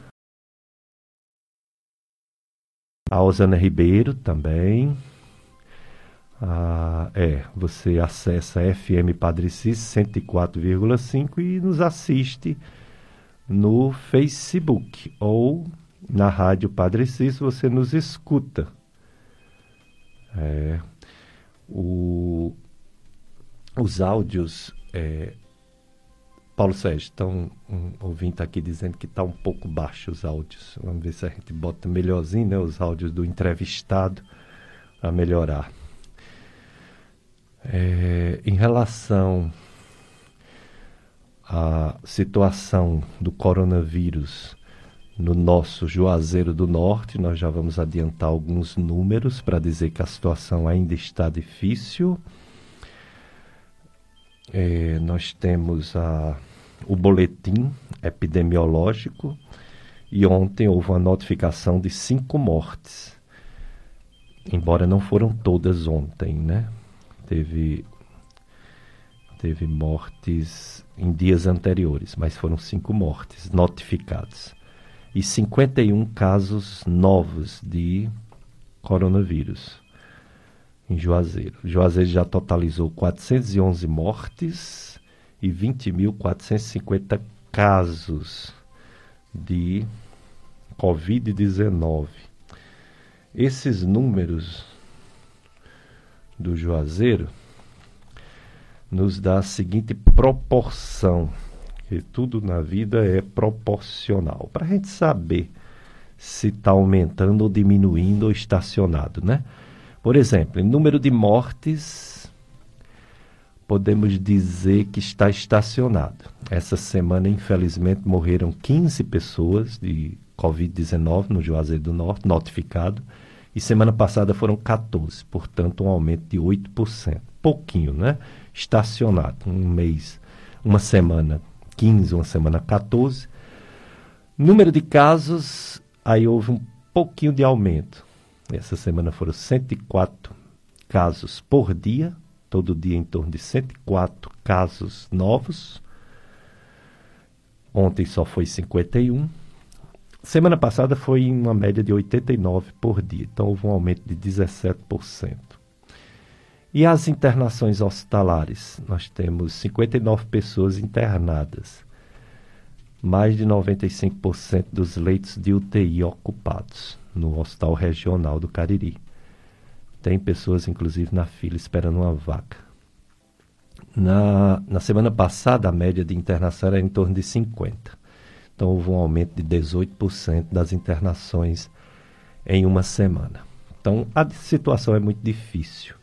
a Osana Ribeiro também. Ah, é, você acessa FM Padre Cis 104,5 e nos assiste no Facebook ou na Rádio Padre Cis, você nos escuta. É, o, os áudios. É, Paulo Sérgio, estão um ouvinte aqui dizendo que está um pouco baixo os áudios. Vamos ver se a gente bota melhorzinho, né? Os áudios do entrevistado para melhorar. É, em relação à situação do coronavírus no nosso Juazeiro do Norte, nós já vamos adiantar alguns números para dizer que a situação ainda está difícil. É, nós temos a, o boletim epidemiológico e ontem houve uma notificação de cinco mortes. Embora não foram todas ontem, né? Teve, teve mortes em dias anteriores, mas foram cinco mortes notificadas e 51 casos novos de coronavírus em Juazeiro. Juazeiro já totalizou 411 mortes e 20.450 casos de Covid-19. Esses números do Juazeiro nos dá a seguinte proporção tudo na vida é proporcional. Para a gente saber se está aumentando ou diminuindo ou estacionado, né? Por exemplo, em número de mortes, podemos dizer que está estacionado. Essa semana, infelizmente, morreram 15 pessoas de Covid-19 no Juazeiro do Norte, notificado, e semana passada foram 14, portanto, um aumento de 8%. Pouquinho, né? Estacionado, um mês, uma semana 15, uma semana 14. Número de casos, aí houve um pouquinho de aumento. Essa semana foram 104 casos por dia, todo dia em torno de 104 casos novos. Ontem só foi 51. Semana passada foi uma média de 89 por dia, então houve um aumento de 17%. E as internações hospitalares? Nós temos 59 pessoas internadas, mais de 95% dos leitos de UTI ocupados no Hospital Regional do Cariri. Tem pessoas, inclusive, na fila esperando uma vaga. Na, na semana passada, a média de internação era em torno de 50. Então, houve um aumento de 18% das internações em uma semana. Então, a situação é muito difícil.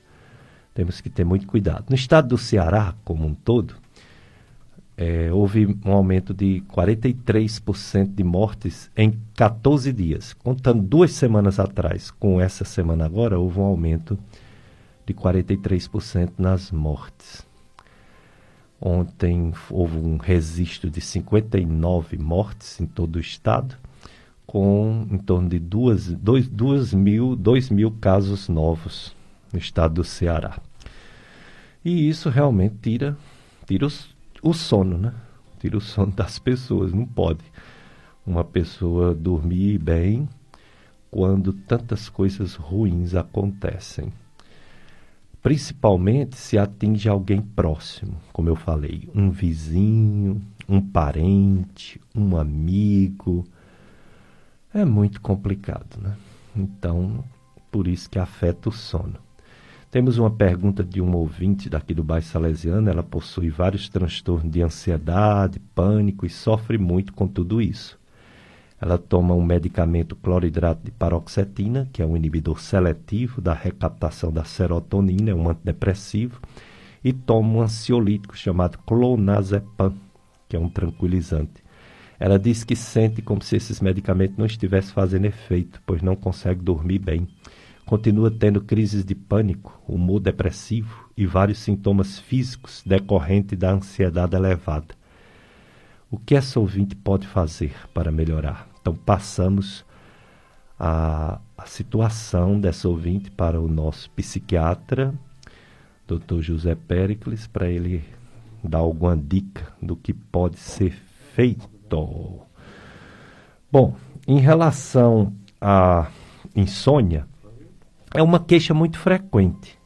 Temos que ter muito cuidado. No estado do Ceará, como um todo, é, houve um aumento de 43% de mortes em 14 dias. Contando duas semanas atrás com essa semana agora, houve um aumento de 43% nas mortes. Ontem houve um registro de 59 mortes em todo o estado, com em torno de 2, 2, 2 mil, 2 mil casos novos no estado do Ceará. E isso realmente tira, tira o, o sono, né? Tira o sono das pessoas. Não pode uma pessoa dormir bem quando tantas coisas ruins acontecem. Principalmente se atinge alguém próximo, como eu falei, um vizinho, um parente, um amigo. É muito complicado, né? Então, por isso que afeta o sono. Temos uma pergunta de um ouvinte daqui do bairro Salesiano. Ela possui vários transtornos de ansiedade, pânico e sofre muito com tudo isso. Ela toma um medicamento cloridrato de paroxetina, que é um inibidor seletivo da recaptação da serotonina, é um antidepressivo, e toma um ansiolítico chamado clonazepam, que é um tranquilizante. Ela diz que sente como se esses medicamentos não estivessem fazendo efeito, pois não consegue dormir bem continua tendo crises de pânico, humor depressivo e vários sintomas físicos decorrentes da ansiedade elevada. O que essa ouvinte pode fazer para melhorar? Então, passamos a, a situação dessa ouvinte para o nosso psiquiatra, Dr. José Pericles para ele dar alguma dica do que pode ser feito. Bom, em relação à insônia, é uma queixa muito frequente.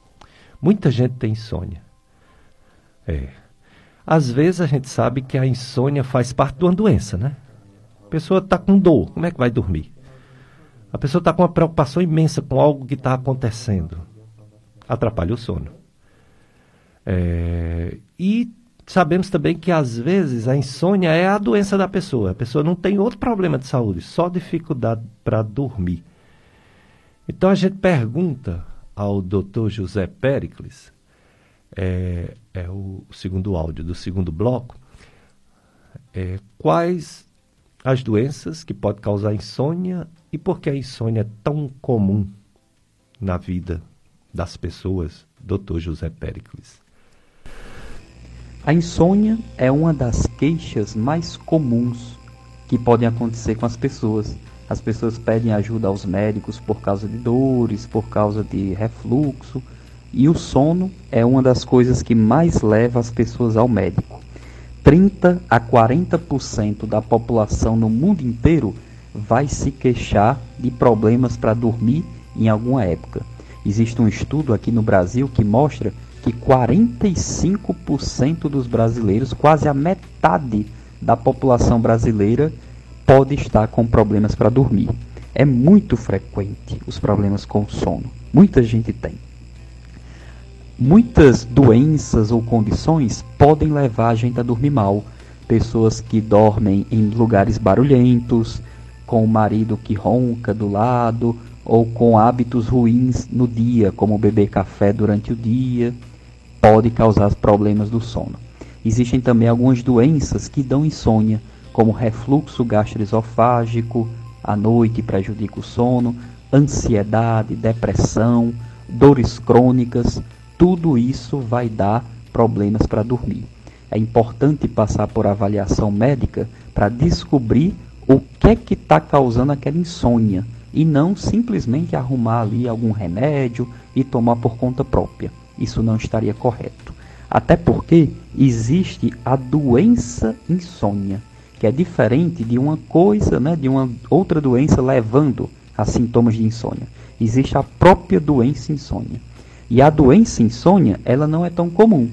Muita gente tem insônia. É. Às vezes a gente sabe que a insônia faz parte de uma doença, né? A pessoa está com dor, como é que vai dormir? A pessoa está com uma preocupação imensa com algo que está acontecendo. Atrapalha o sono. É, e sabemos também que às vezes a insônia é a doença da pessoa. A pessoa não tem outro problema de saúde, só dificuldade para dormir. Então a gente pergunta ao Dr. José Pericles, é, é o segundo áudio do segundo bloco, é, quais as doenças que podem causar insônia e por que a insônia é tão comum na vida das pessoas, Dr. José Pericles. A insônia é uma das queixas mais comuns que podem acontecer com as pessoas. As pessoas pedem ajuda aos médicos por causa de dores, por causa de refluxo, e o sono é uma das coisas que mais leva as pessoas ao médico. 30 a 40% da população no mundo inteiro vai se queixar de problemas para dormir em alguma época. Existe um estudo aqui no Brasil que mostra que 45% dos brasileiros, quase a metade da população brasileira, pode estar com problemas para dormir. É muito frequente os problemas com sono. Muita gente tem. Muitas doenças ou condições podem levar a gente a dormir mal. Pessoas que dormem em lugares barulhentos, com o marido que ronca do lado, ou com hábitos ruins no dia, como beber café durante o dia pode causar problemas do sono. Existem também algumas doenças que dão insônia, como refluxo gastroesofágico, à noite prejudica o sono, ansiedade, depressão, dores crônicas, tudo isso vai dar problemas para dormir. É importante passar por avaliação médica para descobrir o que é que está causando aquela insônia e não simplesmente arrumar ali algum remédio e tomar por conta própria isso não estaria correto. Até porque existe a doença insônia, que é diferente de uma coisa, né, de uma outra doença levando a sintomas de insônia. Existe a própria doença insônia. E a doença insônia, ela não é tão comum.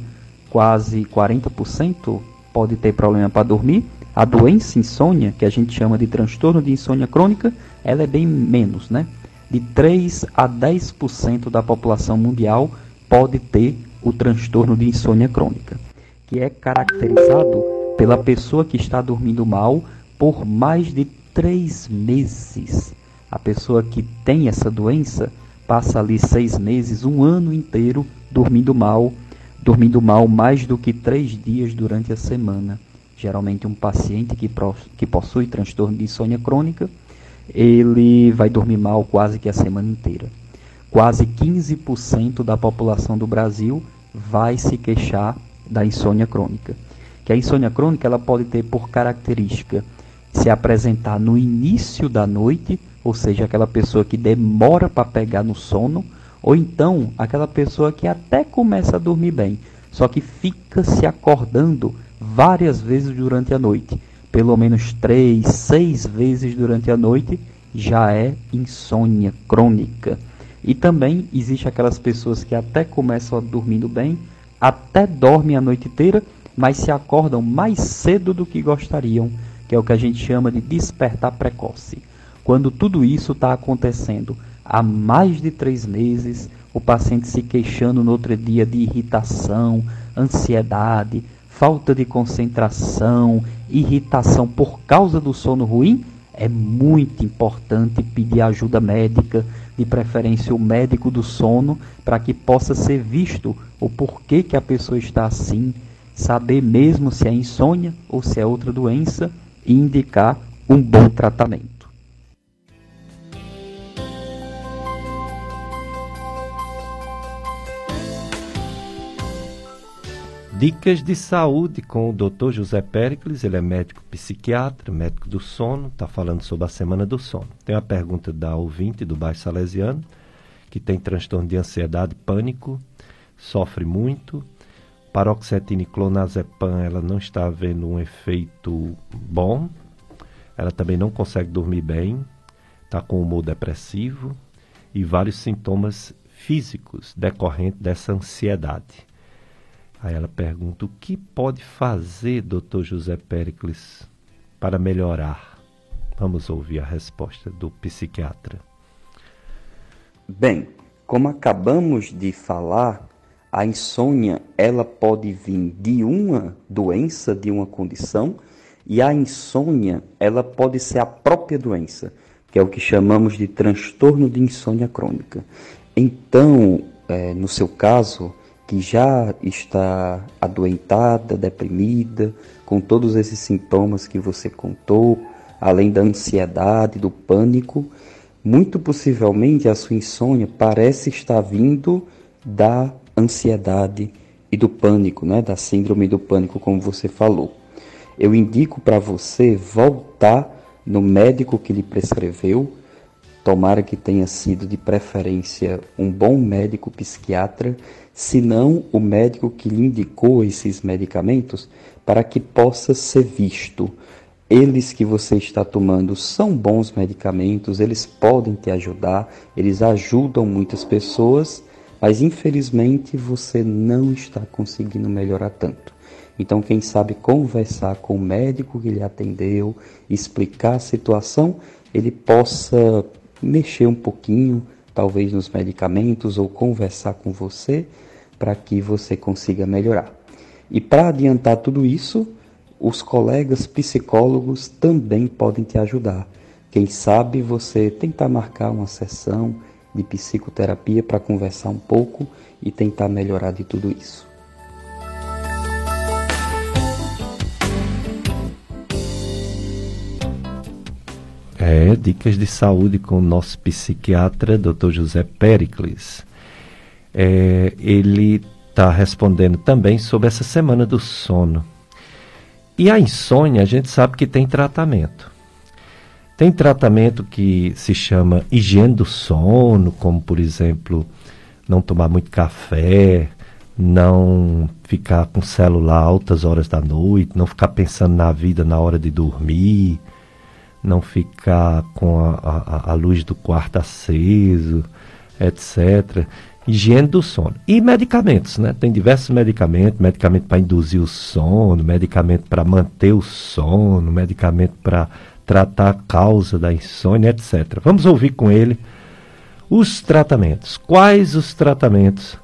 Quase 40% pode ter problema para dormir. A doença insônia, que a gente chama de transtorno de insônia crônica, ela é bem menos, né? De 3 a 10% da população mundial pode ter o transtorno de insônia crônica, que é caracterizado pela pessoa que está dormindo mal por mais de três meses. A pessoa que tem essa doença passa ali seis meses, um ano inteiro dormindo mal, dormindo mal mais do que três dias durante a semana. Geralmente um paciente que, que possui transtorno de insônia crônica, ele vai dormir mal quase que a semana inteira quase 15% da população do Brasil vai se queixar da insônia crônica. Que a insônia crônica ela pode ter por característica se apresentar no início da noite, ou seja, aquela pessoa que demora para pegar no sono, ou então aquela pessoa que até começa a dormir bem, só que fica se acordando várias vezes durante a noite, pelo menos três, seis vezes durante a noite, já é insônia crônica. E também existe aquelas pessoas que até começam dormindo bem, até dormem a noite inteira, mas se acordam mais cedo do que gostariam, que é o que a gente chama de despertar precoce. Quando tudo isso está acontecendo há mais de três meses, o paciente se queixando no outro dia de irritação, ansiedade, falta de concentração, irritação por causa do sono ruim, é muito importante pedir ajuda médica, de preferência o médico do sono, para que possa ser visto o porquê que a pessoa está assim, saber mesmo se é insônia ou se é outra doença e indicar um bom tratamento. Dicas de saúde com o Dr. José Pericles, ele é médico psiquiatra, médico do sono, está falando sobre a semana do sono. Tem uma pergunta da ouvinte do Baixo Salesiano, que tem transtorno de ansiedade, pânico, sofre muito. Paroxetina e clonazepam, ela não está havendo um efeito bom. Ela também não consegue dormir bem, está com humor depressivo e vários sintomas físicos decorrentes dessa ansiedade. Aí ela pergunta: o que pode fazer, doutor José Pericles, para melhorar? Vamos ouvir a resposta do psiquiatra. Bem, como acabamos de falar, a insônia ela pode vir de uma doença, de uma condição, e a insônia ela pode ser a própria doença, que é o que chamamos de transtorno de insônia crônica. Então, é, no seu caso, que já está adoentada, deprimida, com todos esses sintomas que você contou, além da ansiedade, do pânico, muito possivelmente a sua insônia parece estar vindo da ansiedade e do pânico, né? da síndrome do pânico, como você falou. Eu indico para você voltar no médico que lhe prescreveu, tomara que tenha sido de preferência um bom médico psiquiatra senão o médico que lhe indicou esses medicamentos para que possa ser visto. Eles que você está tomando são bons medicamentos, eles podem te ajudar, eles ajudam muitas pessoas, mas infelizmente você não está conseguindo melhorar tanto. Então, quem sabe conversar com o médico que lhe atendeu, explicar a situação, ele possa mexer um pouquinho, talvez nos medicamentos, ou conversar com você para que você consiga melhorar. E para adiantar tudo isso, os colegas psicólogos também podem te ajudar. Quem sabe você tentar marcar uma sessão de psicoterapia para conversar um pouco e tentar melhorar de tudo isso. É, dicas de saúde com o nosso psiquiatra, Dr. José Pericles é, ele está respondendo também sobre essa semana do sono. E a insônia, a gente sabe que tem tratamento. Tem tratamento que se chama higiene do sono, como por exemplo, não tomar muito café, não ficar com celular altas horas da noite, não ficar pensando na vida na hora de dormir, não ficar com a, a, a luz do quarto aceso, etc higiene do sono. E medicamentos, né? Tem diversos medicamentos, medicamento para induzir o sono, medicamento para manter o sono, medicamento para tratar a causa da insônia, etc. Vamos ouvir com ele os tratamentos. Quais os tratamentos?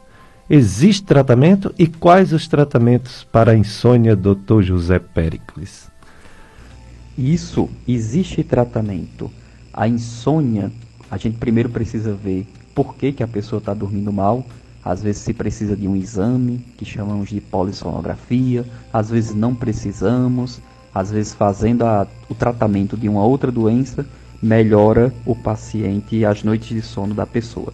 Existe tratamento e quais os tratamentos para a insônia, Dr. José Pericles? Isso, existe tratamento. A insônia, a gente primeiro precisa ver por que, que a pessoa está dormindo mal. Às vezes se precisa de um exame, que chamamos de polissonografia, às vezes não precisamos, às vezes fazendo a, o tratamento de uma outra doença, melhora o paciente e as noites de sono da pessoa.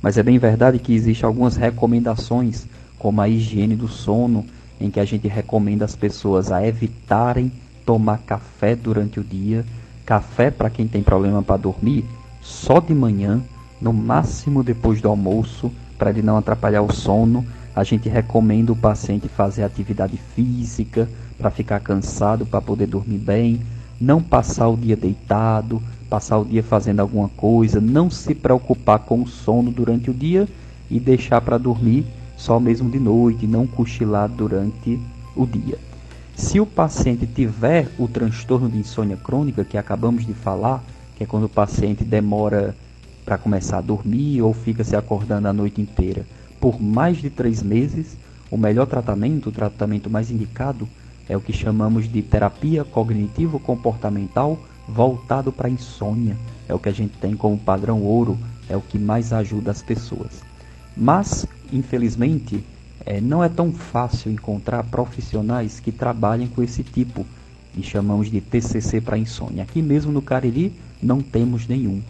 Mas é bem verdade que existem algumas recomendações, como a higiene do sono, em que a gente recomenda as pessoas a evitarem tomar café durante o dia. Café para quem tem problema para dormir, só de manhã no máximo depois do almoço, para ele não atrapalhar o sono. A gente recomenda o paciente fazer atividade física para ficar cansado, para poder dormir bem, não passar o dia deitado, passar o dia fazendo alguma coisa, não se preocupar com o sono durante o dia e deixar para dormir só mesmo de noite, não cochilar durante o dia. Se o paciente tiver o transtorno de insônia crônica que acabamos de falar, que é quando o paciente demora para começar a dormir ou fica se acordando a noite inteira por mais de três meses, o melhor tratamento, o tratamento mais indicado, é o que chamamos de terapia cognitivo-comportamental voltado para a insônia. É o que a gente tem como padrão ouro, é o que mais ajuda as pessoas. Mas, infelizmente, é, não é tão fácil encontrar profissionais que trabalhem com esse tipo, e chamamos de TCC para insônia. Aqui mesmo no Cariri não temos nenhum.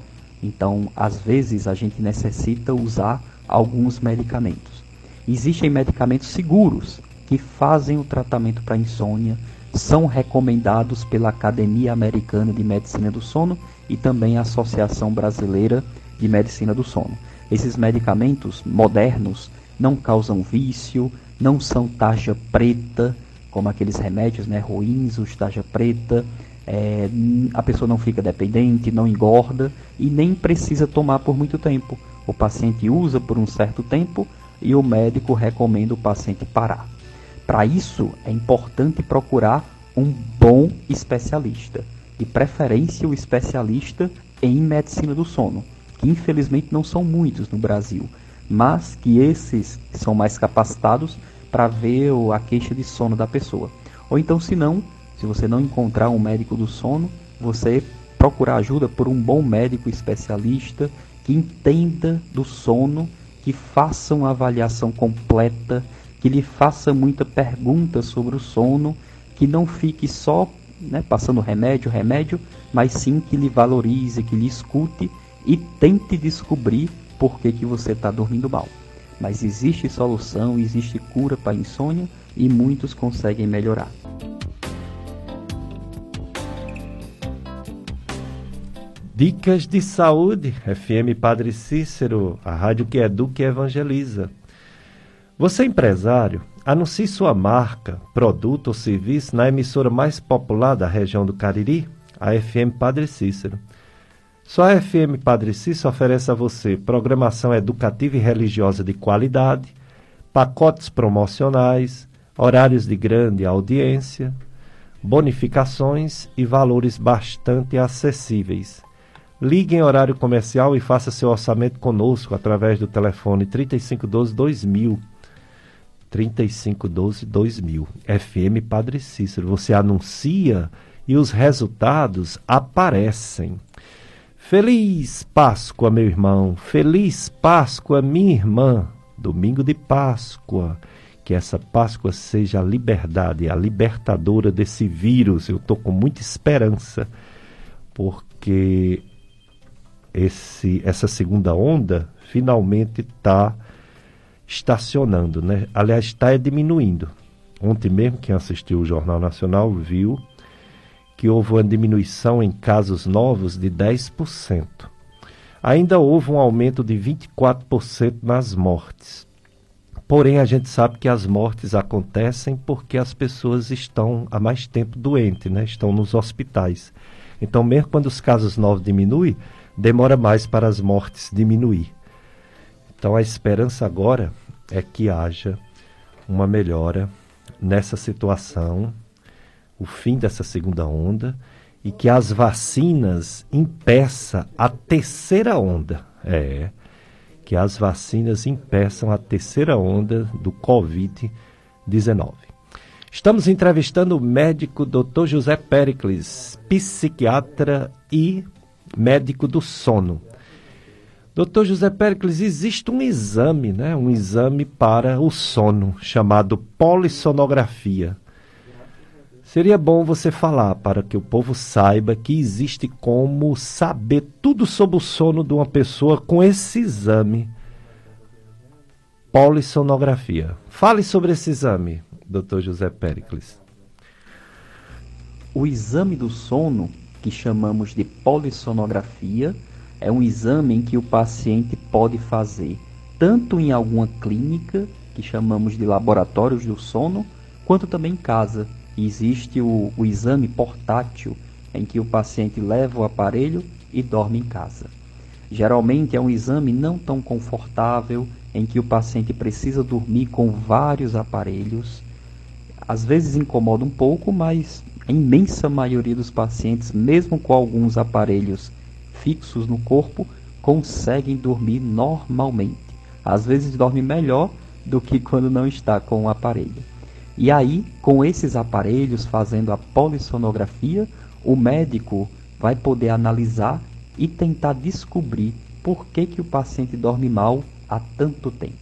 Então, às vezes, a gente necessita usar alguns medicamentos. Existem medicamentos seguros que fazem o tratamento para insônia, são recomendados pela Academia Americana de Medicina do Sono e também a Associação Brasileira de Medicina do Sono. Esses medicamentos modernos, não causam vício, não são tarja preta, como aqueles remédios né, ruins, os tarja preta. É, a pessoa não fica dependente, não engorda e nem precisa tomar por muito tempo. O paciente usa por um certo tempo e o médico recomenda o paciente parar. Para isso, é importante procurar um bom especialista, de preferência o especialista em medicina do sono, que infelizmente não são muitos no Brasil, mas que esses são mais capacitados para ver a queixa de sono da pessoa. Ou então, se não, se você não encontrar um médico do sono, você procurar ajuda por um bom médico especialista que entenda do sono, que faça uma avaliação completa, que lhe faça muita pergunta sobre o sono, que não fique só né, passando remédio, remédio, mas sim que lhe valorize, que lhe escute e tente descobrir por que, que você está dormindo mal. Mas existe solução, existe cura para insônia e muitos conseguem melhorar. Dicas de Saúde, FM Padre Cícero, a rádio que educa e evangeliza. Você empresário, anuncie sua marca, produto ou serviço na emissora mais popular da região do Cariri, a FM Padre Cícero. Só a FM Padre Cícero oferece a você programação educativa e religiosa de qualidade, pacotes promocionais, horários de grande audiência, bonificações e valores bastante acessíveis. Ligue em horário comercial e faça seu orçamento conosco através do telefone 3512 2000. 3512 2000. FM Padre Cícero. Você anuncia e os resultados aparecem. Feliz Páscoa, meu irmão. Feliz Páscoa, minha irmã. Domingo de Páscoa. Que essa Páscoa seja a liberdade, a libertadora desse vírus. Eu estou com muita esperança, porque esse, essa segunda onda finalmente está estacionando, né? Aliás, está diminuindo. Ontem mesmo, quem assistiu o Jornal Nacional viu que houve uma diminuição em casos novos de 10%. Ainda houve um aumento de 24% nas mortes. Porém, a gente sabe que as mortes acontecem porque as pessoas estão há mais tempo doentes, né? estão nos hospitais. Então, mesmo quando os casos novos diminuem, demora mais para as mortes diminuir. Então a esperança agora é que haja uma melhora nessa situação, o fim dessa segunda onda e que as vacinas impeçam a terceira onda. É, que as vacinas impeçam a terceira onda do Covid-19. Estamos entrevistando o médico Dr. José Pericles, psiquiatra e médico do sono. Doutor José Pericles, existe um exame, né? um exame para o sono, chamado polissonografia. Seria bom você falar para que o povo saiba que existe como saber tudo sobre o sono de uma pessoa com esse exame. Polissonografia. Fale sobre esse exame, doutor José Pericles. O exame do sono que chamamos de polissonografia, é um exame que o paciente pode fazer tanto em alguma clínica, que chamamos de laboratórios do sono, quanto também em casa. Existe o, o exame portátil, em que o paciente leva o aparelho e dorme em casa. Geralmente é um exame não tão confortável, em que o paciente precisa dormir com vários aparelhos. Às vezes incomoda um pouco, mas a imensa maioria dos pacientes, mesmo com alguns aparelhos fixos no corpo, conseguem dormir normalmente. Às vezes dorme melhor do que quando não está com o aparelho. E aí, com esses aparelhos fazendo a polissonografia, o médico vai poder analisar e tentar descobrir por que, que o paciente dorme mal há tanto tempo.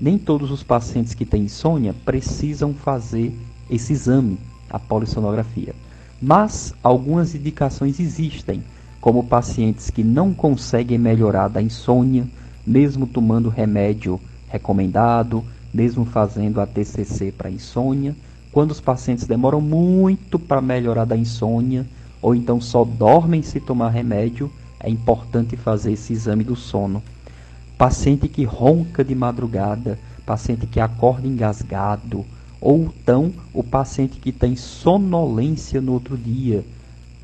Nem todos os pacientes que têm insônia precisam fazer esse exame a polissonografia. Mas algumas indicações existem, como pacientes que não conseguem melhorar da insônia, mesmo tomando remédio recomendado, mesmo fazendo a TCC para insônia, quando os pacientes demoram muito para melhorar da insônia, ou então só dormem se tomar remédio, é importante fazer esse exame do sono. paciente que ronca de madrugada, paciente que acorda engasgado, ou então o paciente que tem sonolência no outro dia.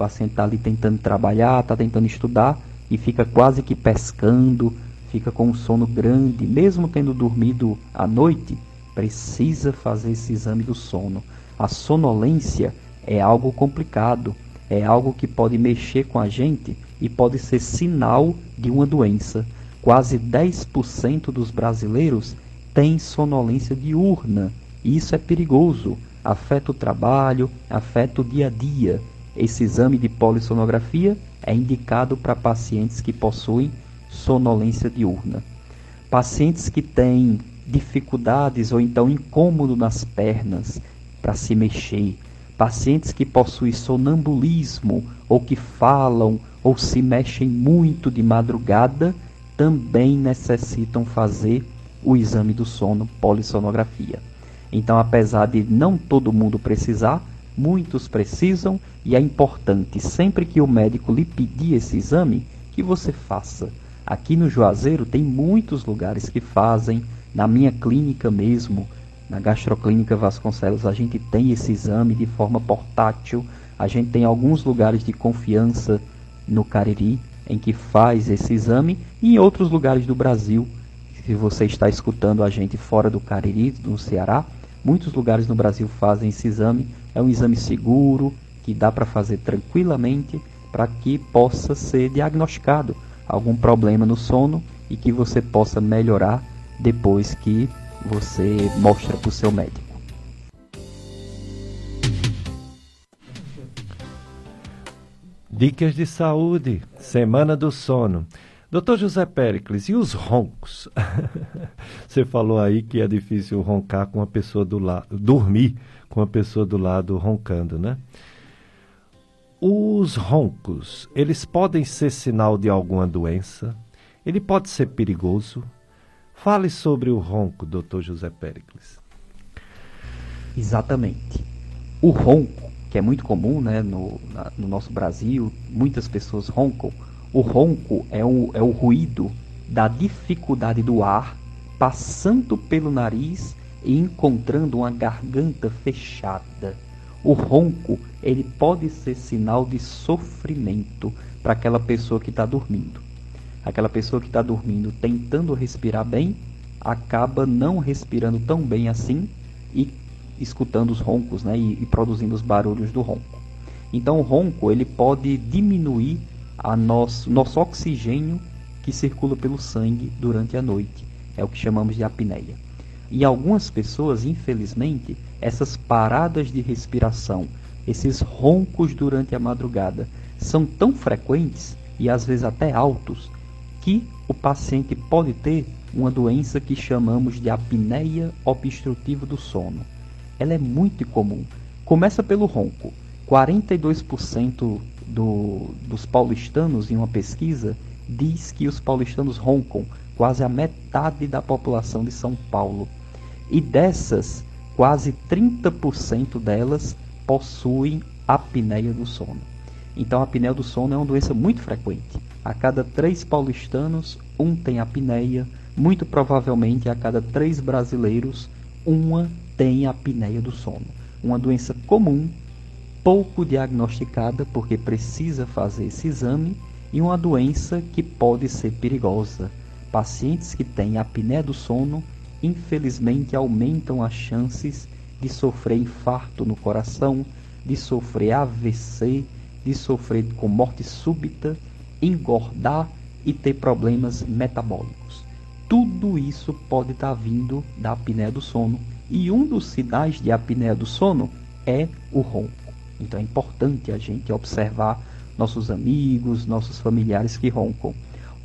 Paciente está ali tentando trabalhar, está tentando estudar e fica quase que pescando, fica com um sono grande, mesmo tendo dormido à noite, precisa fazer esse exame do sono. A sonolência é algo complicado, é algo que pode mexer com a gente e pode ser sinal de uma doença. Quase 10% dos brasileiros têm sonolência diurna. E isso é perigoso, afeta o trabalho, afeta o dia a dia. Esse exame de polissonografia é indicado para pacientes que possuem sonolência diurna. Pacientes que têm dificuldades ou então incômodo nas pernas para se mexer, pacientes que possuem sonambulismo ou que falam ou se mexem muito de madrugada também necessitam fazer o exame do sono, polissonografia. Então, apesar de não todo mundo precisar, muitos precisam e é importante sempre que o médico lhe pedir esse exame que você faça. Aqui no Juazeiro tem muitos lugares que fazem, na minha clínica mesmo, na Gastroclínica Vasconcelos, a gente tem esse exame de forma portátil. A gente tem alguns lugares de confiança no Cariri em que faz esse exame e em outros lugares do Brasil. Se você está escutando a gente fora do Cariri, no Ceará, muitos lugares no Brasil fazem esse exame. É um exame seguro que dá para fazer tranquilamente para que possa ser diagnosticado algum problema no sono e que você possa melhorar depois que você mostra para o seu médico. Dicas de saúde, semana do sono. Doutor José Pericles, e os roncos? Você falou aí que é difícil roncar com uma pessoa do lado, dormir com uma pessoa do lado roncando, né? Os roncos, eles podem ser sinal de alguma doença? Ele pode ser perigoso? Fale sobre o ronco, doutor José Pericles. Exatamente. O ronco, que é muito comum né, no, na, no nosso Brasil, muitas pessoas roncam. O ronco é o, é o ruído da dificuldade do ar passando pelo nariz e encontrando uma garganta fechada. O ronco ele pode ser sinal de sofrimento para aquela pessoa que está dormindo. Aquela pessoa que está dormindo tentando respirar bem acaba não respirando tão bem assim e escutando os roncos né, e, e produzindo os barulhos do ronco. Então o ronco ele pode diminuir a nosso, nosso oxigênio que circula pelo sangue durante a noite. É o que chamamos de apneia. E algumas pessoas, infelizmente, essas paradas de respiração, esses roncos durante a madrugada, são tão frequentes e às vezes até altos que o paciente pode ter uma doença que chamamos de apneia obstrutiva do sono. Ela é muito comum. Começa pelo ronco. 42% do, dos paulistanos, em uma pesquisa, diz que os paulistanos roncam, quase a metade da população de São Paulo. E dessas, quase 30% delas possuem apneia do sono. Então, a apneia do sono é uma doença muito frequente. A cada três paulistanos, um tem apneia. Muito provavelmente, a cada três brasileiros, uma tem apneia do sono. Uma doença comum, pouco diagnosticada, porque precisa fazer esse exame, e uma doença que pode ser perigosa. Pacientes que têm apneia do sono, infelizmente, aumentam as chances de sofrer infarto no coração, de sofrer AVC, de sofrer com morte súbita engordar e ter problemas metabólicos. Tudo isso pode estar vindo da apneia do sono e um dos sinais de apneia do sono é o ronco. Então é importante a gente observar nossos amigos, nossos familiares que roncam.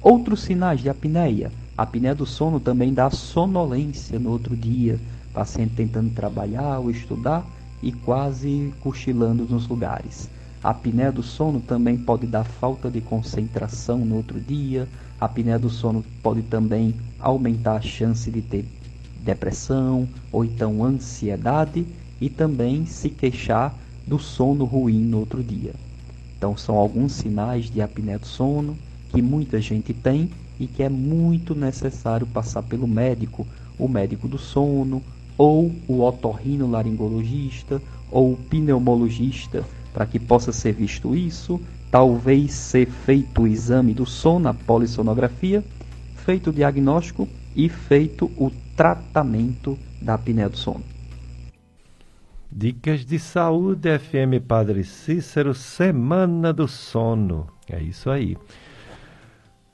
Outros sinais de apneia. A apneia do sono também dá sonolência no outro dia, paciente tentando trabalhar ou estudar e quase cochilando nos lugares. A apneia do sono também pode dar falta de concentração no outro dia. A apneia do sono pode também aumentar a chance de ter depressão ou então ansiedade e também se queixar do sono ruim no outro dia. Então são alguns sinais de apneia do sono que muita gente tem e que é muito necessário passar pelo médico, o médico do sono, ou o otorrinolaringologista, ou o pneumologista, para que possa ser visto isso, talvez ser feito o exame do sono, a polissonografia, feito o diagnóstico e feito o tratamento da apneia do sono. Dicas de saúde FM Padre Cícero, Semana do Sono. É isso aí.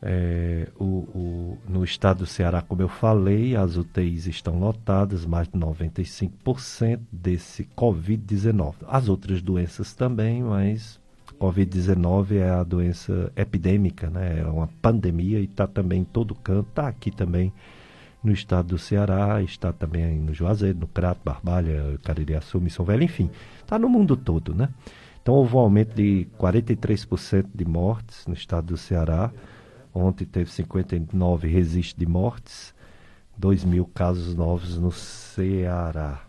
É, o, o, no estado do Ceará, como eu falei, as UTIs estão lotadas, mais de 95% desse Covid-19. As outras doenças também, mas Covid-19 é a doença epidêmica, né? é uma pandemia e está também em todo canto, está aqui também no estado do Ceará, está também no Juazeiro, no Crato, Barbalha, Caririaçu, Missão Velha, enfim, está no mundo todo, né? Então houve um aumento de 43% de mortes no estado do Ceará. Ontem teve 59 registros de mortes, 2 mil casos novos no Ceará.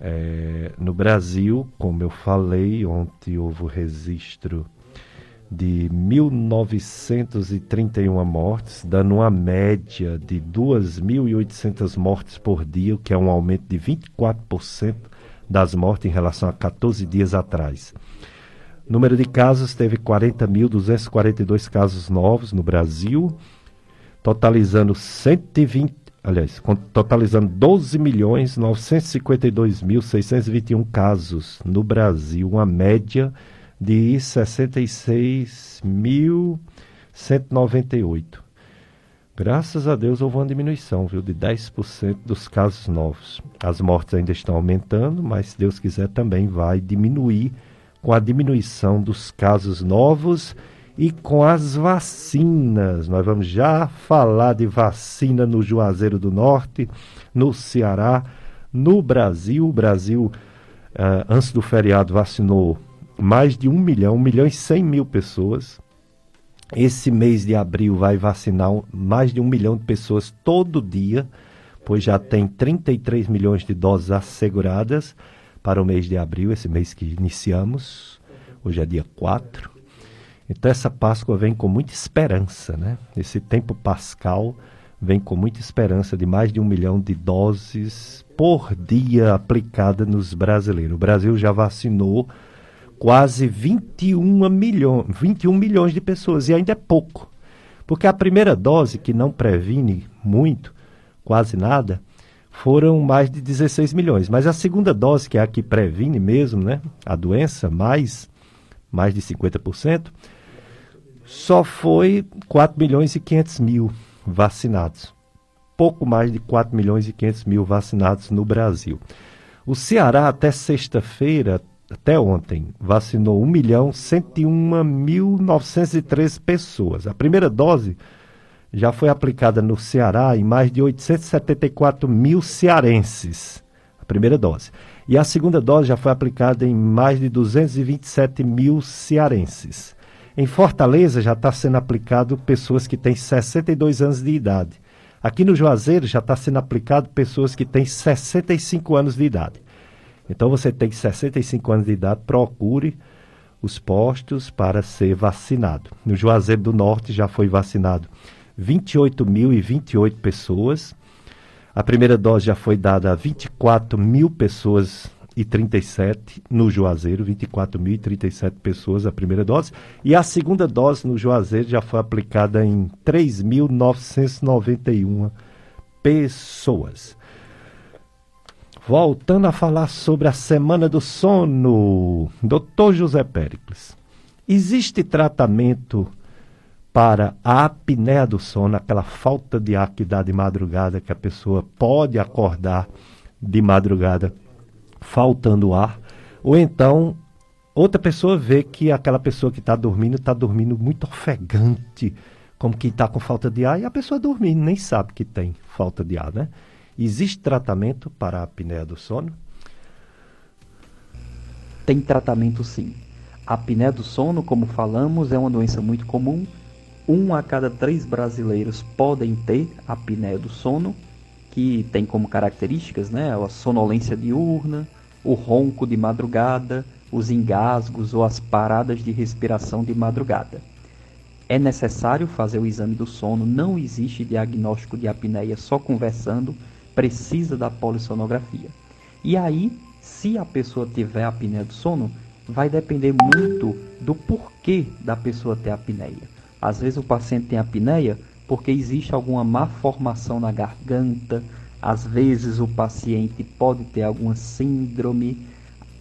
É, no Brasil, como eu falei, ontem houve o registro de 1.931 mortes, dando uma média de 2.800 mortes por dia, o que é um aumento de 24% das mortes em relação a 14 dias atrás. Número de casos teve 40.242 casos novos no Brasil, totalizando 120, aliás, totalizando 12 milhões 952.621 casos no Brasil, uma média de 66.198. Graças a Deus houve uma diminuição, viu, de 10% dos casos novos. As mortes ainda estão aumentando, mas se Deus quiser também vai diminuir com a diminuição dos casos novos e com as vacinas. Nós vamos já falar de vacina no Juazeiro do Norte, no Ceará, no Brasil. O Brasil, uh, antes do feriado, vacinou mais de um milhão, um milhão e cem mil pessoas. Esse mês de abril vai vacinar mais de um milhão de pessoas todo dia, pois já tem 33 milhões de doses asseguradas para o mês de abril, esse mês que iniciamos. Hoje é dia 4. Então essa Páscoa vem com muita esperança, né? Esse tempo pascal vem com muita esperança de mais de um milhão de doses por dia aplicada nos brasileiros. O Brasil já vacinou quase 21 milhões, 21 milhões de pessoas, e ainda é pouco. Porque a primeira dose, que não previne muito, quase nada, foram mais de 16 milhões. Mas a segunda dose, que é a que previne mesmo né, a doença, mais, mais de 50%, só foi 4 milhões e 500 mil vacinados. Pouco mais de 4 milhões e 500 mil vacinados no Brasil. O Ceará, até sexta-feira, até ontem, vacinou 1 milhão 101.913 pessoas. A primeira dose já foi aplicada no Ceará em mais de 874 mil cearenses. A primeira dose. E a segunda dose já foi aplicada em mais de 227 mil cearenses. Em Fortaleza já está sendo aplicado pessoas que têm 62 anos de idade. Aqui no Juazeiro já está sendo aplicado pessoas que têm 65 anos de idade. Então você tem 65 anos de idade, procure os postos para ser vacinado. No Juazeiro do Norte já foi vacinado 28.028 pessoas. A primeira dose já foi dada a 24 mil pessoas e 37 no Juazeiro, 24.037 pessoas a primeira dose. E a segunda dose no Juazeiro já foi aplicada em 3.991 pessoas. Voltando a falar sobre a Semana do Sono, Dr. José Péricles, existe tratamento para a apneia do sono, aquela falta de ar que dá de madrugada, que a pessoa pode acordar de madrugada faltando ar, ou então outra pessoa vê que aquela pessoa que está dormindo está dormindo muito ofegante, como que está com falta de ar, e a pessoa dormindo nem sabe que tem falta de ar, né? Existe tratamento para a apneia do sono? Tem tratamento sim. A apneia do sono, como falamos, é uma doença muito comum. Um a cada três brasileiros podem ter apneia do sono, que tem como características né, a sonolência diurna, o ronco de madrugada, os engasgos ou as paradas de respiração de madrugada. é necessário fazer o exame do sono, não existe diagnóstico de apneia só conversando, precisa da polissonografia. E aí, se a pessoa tiver apneia do sono, vai depender muito do porquê da pessoa ter apneia. Às vezes o paciente tem apneia porque existe alguma má formação na garganta, às vezes o paciente pode ter alguma síndrome,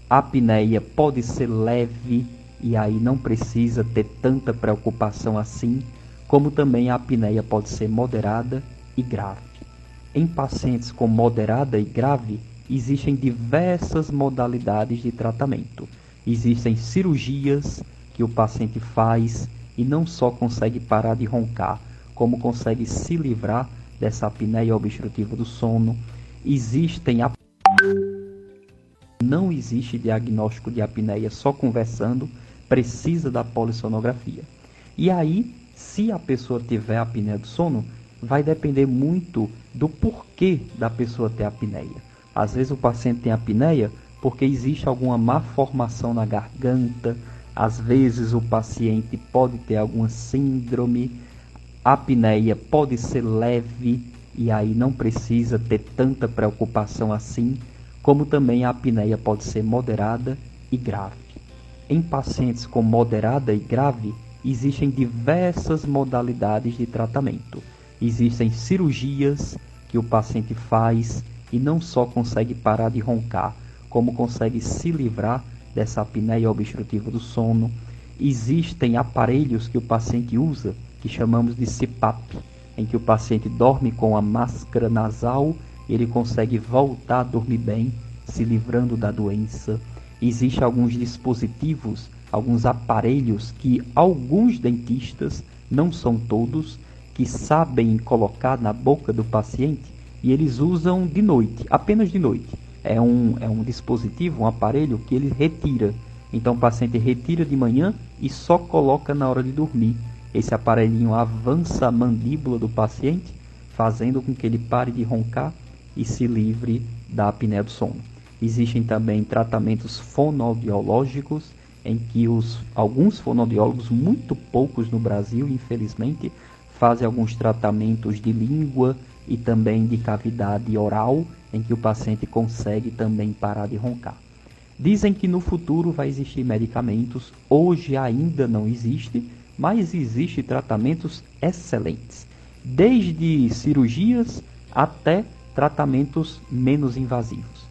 a apneia pode ser leve e aí não precisa ter tanta preocupação assim, como também a apneia pode ser moderada e grave. Em pacientes com moderada e grave, existem diversas modalidades de tratamento. Existem cirurgias que o paciente faz e não só consegue parar de roncar, como consegue se livrar dessa apneia obstrutiva do sono. Existem a... não existe diagnóstico de apneia só conversando, precisa da polissonografia. E aí, se a pessoa tiver apneia do sono, vai depender muito do porquê da pessoa ter apneia. Às vezes o paciente tem apneia porque existe alguma má formação na garganta, às vezes o paciente pode ter alguma síndrome, a apneia pode ser leve e aí não precisa ter tanta preocupação assim, como também a apneia pode ser moderada e grave. Em pacientes com moderada e grave, existem diversas modalidades de tratamento. Existem cirurgias que o paciente faz e não só consegue parar de roncar, como consegue se livrar dessa apneia obstrutiva do sono. Existem aparelhos que o paciente usa, que chamamos de CPAP, em que o paciente dorme com a máscara nasal ele consegue voltar a dormir bem, se livrando da doença. Existem alguns dispositivos, alguns aparelhos que alguns dentistas, não são todos, que sabem colocar na boca do paciente e eles usam de noite, apenas de noite é um, é um dispositivo, um aparelho que ele retira. Então o paciente retira de manhã e só coloca na hora de dormir. Esse aparelhinho avança a mandíbula do paciente, fazendo com que ele pare de roncar e se livre da apneia do sono. Existem também tratamentos fonoaudiológicos, em que os, alguns fonoaudiólogos, muito poucos no Brasil, infelizmente, fazem alguns tratamentos de língua e também de cavidade oral em que o paciente consegue também parar de roncar. Dizem que no futuro vai existir medicamentos, hoje ainda não existe, mas existe tratamentos excelentes, desde cirurgias até tratamentos menos invasivos.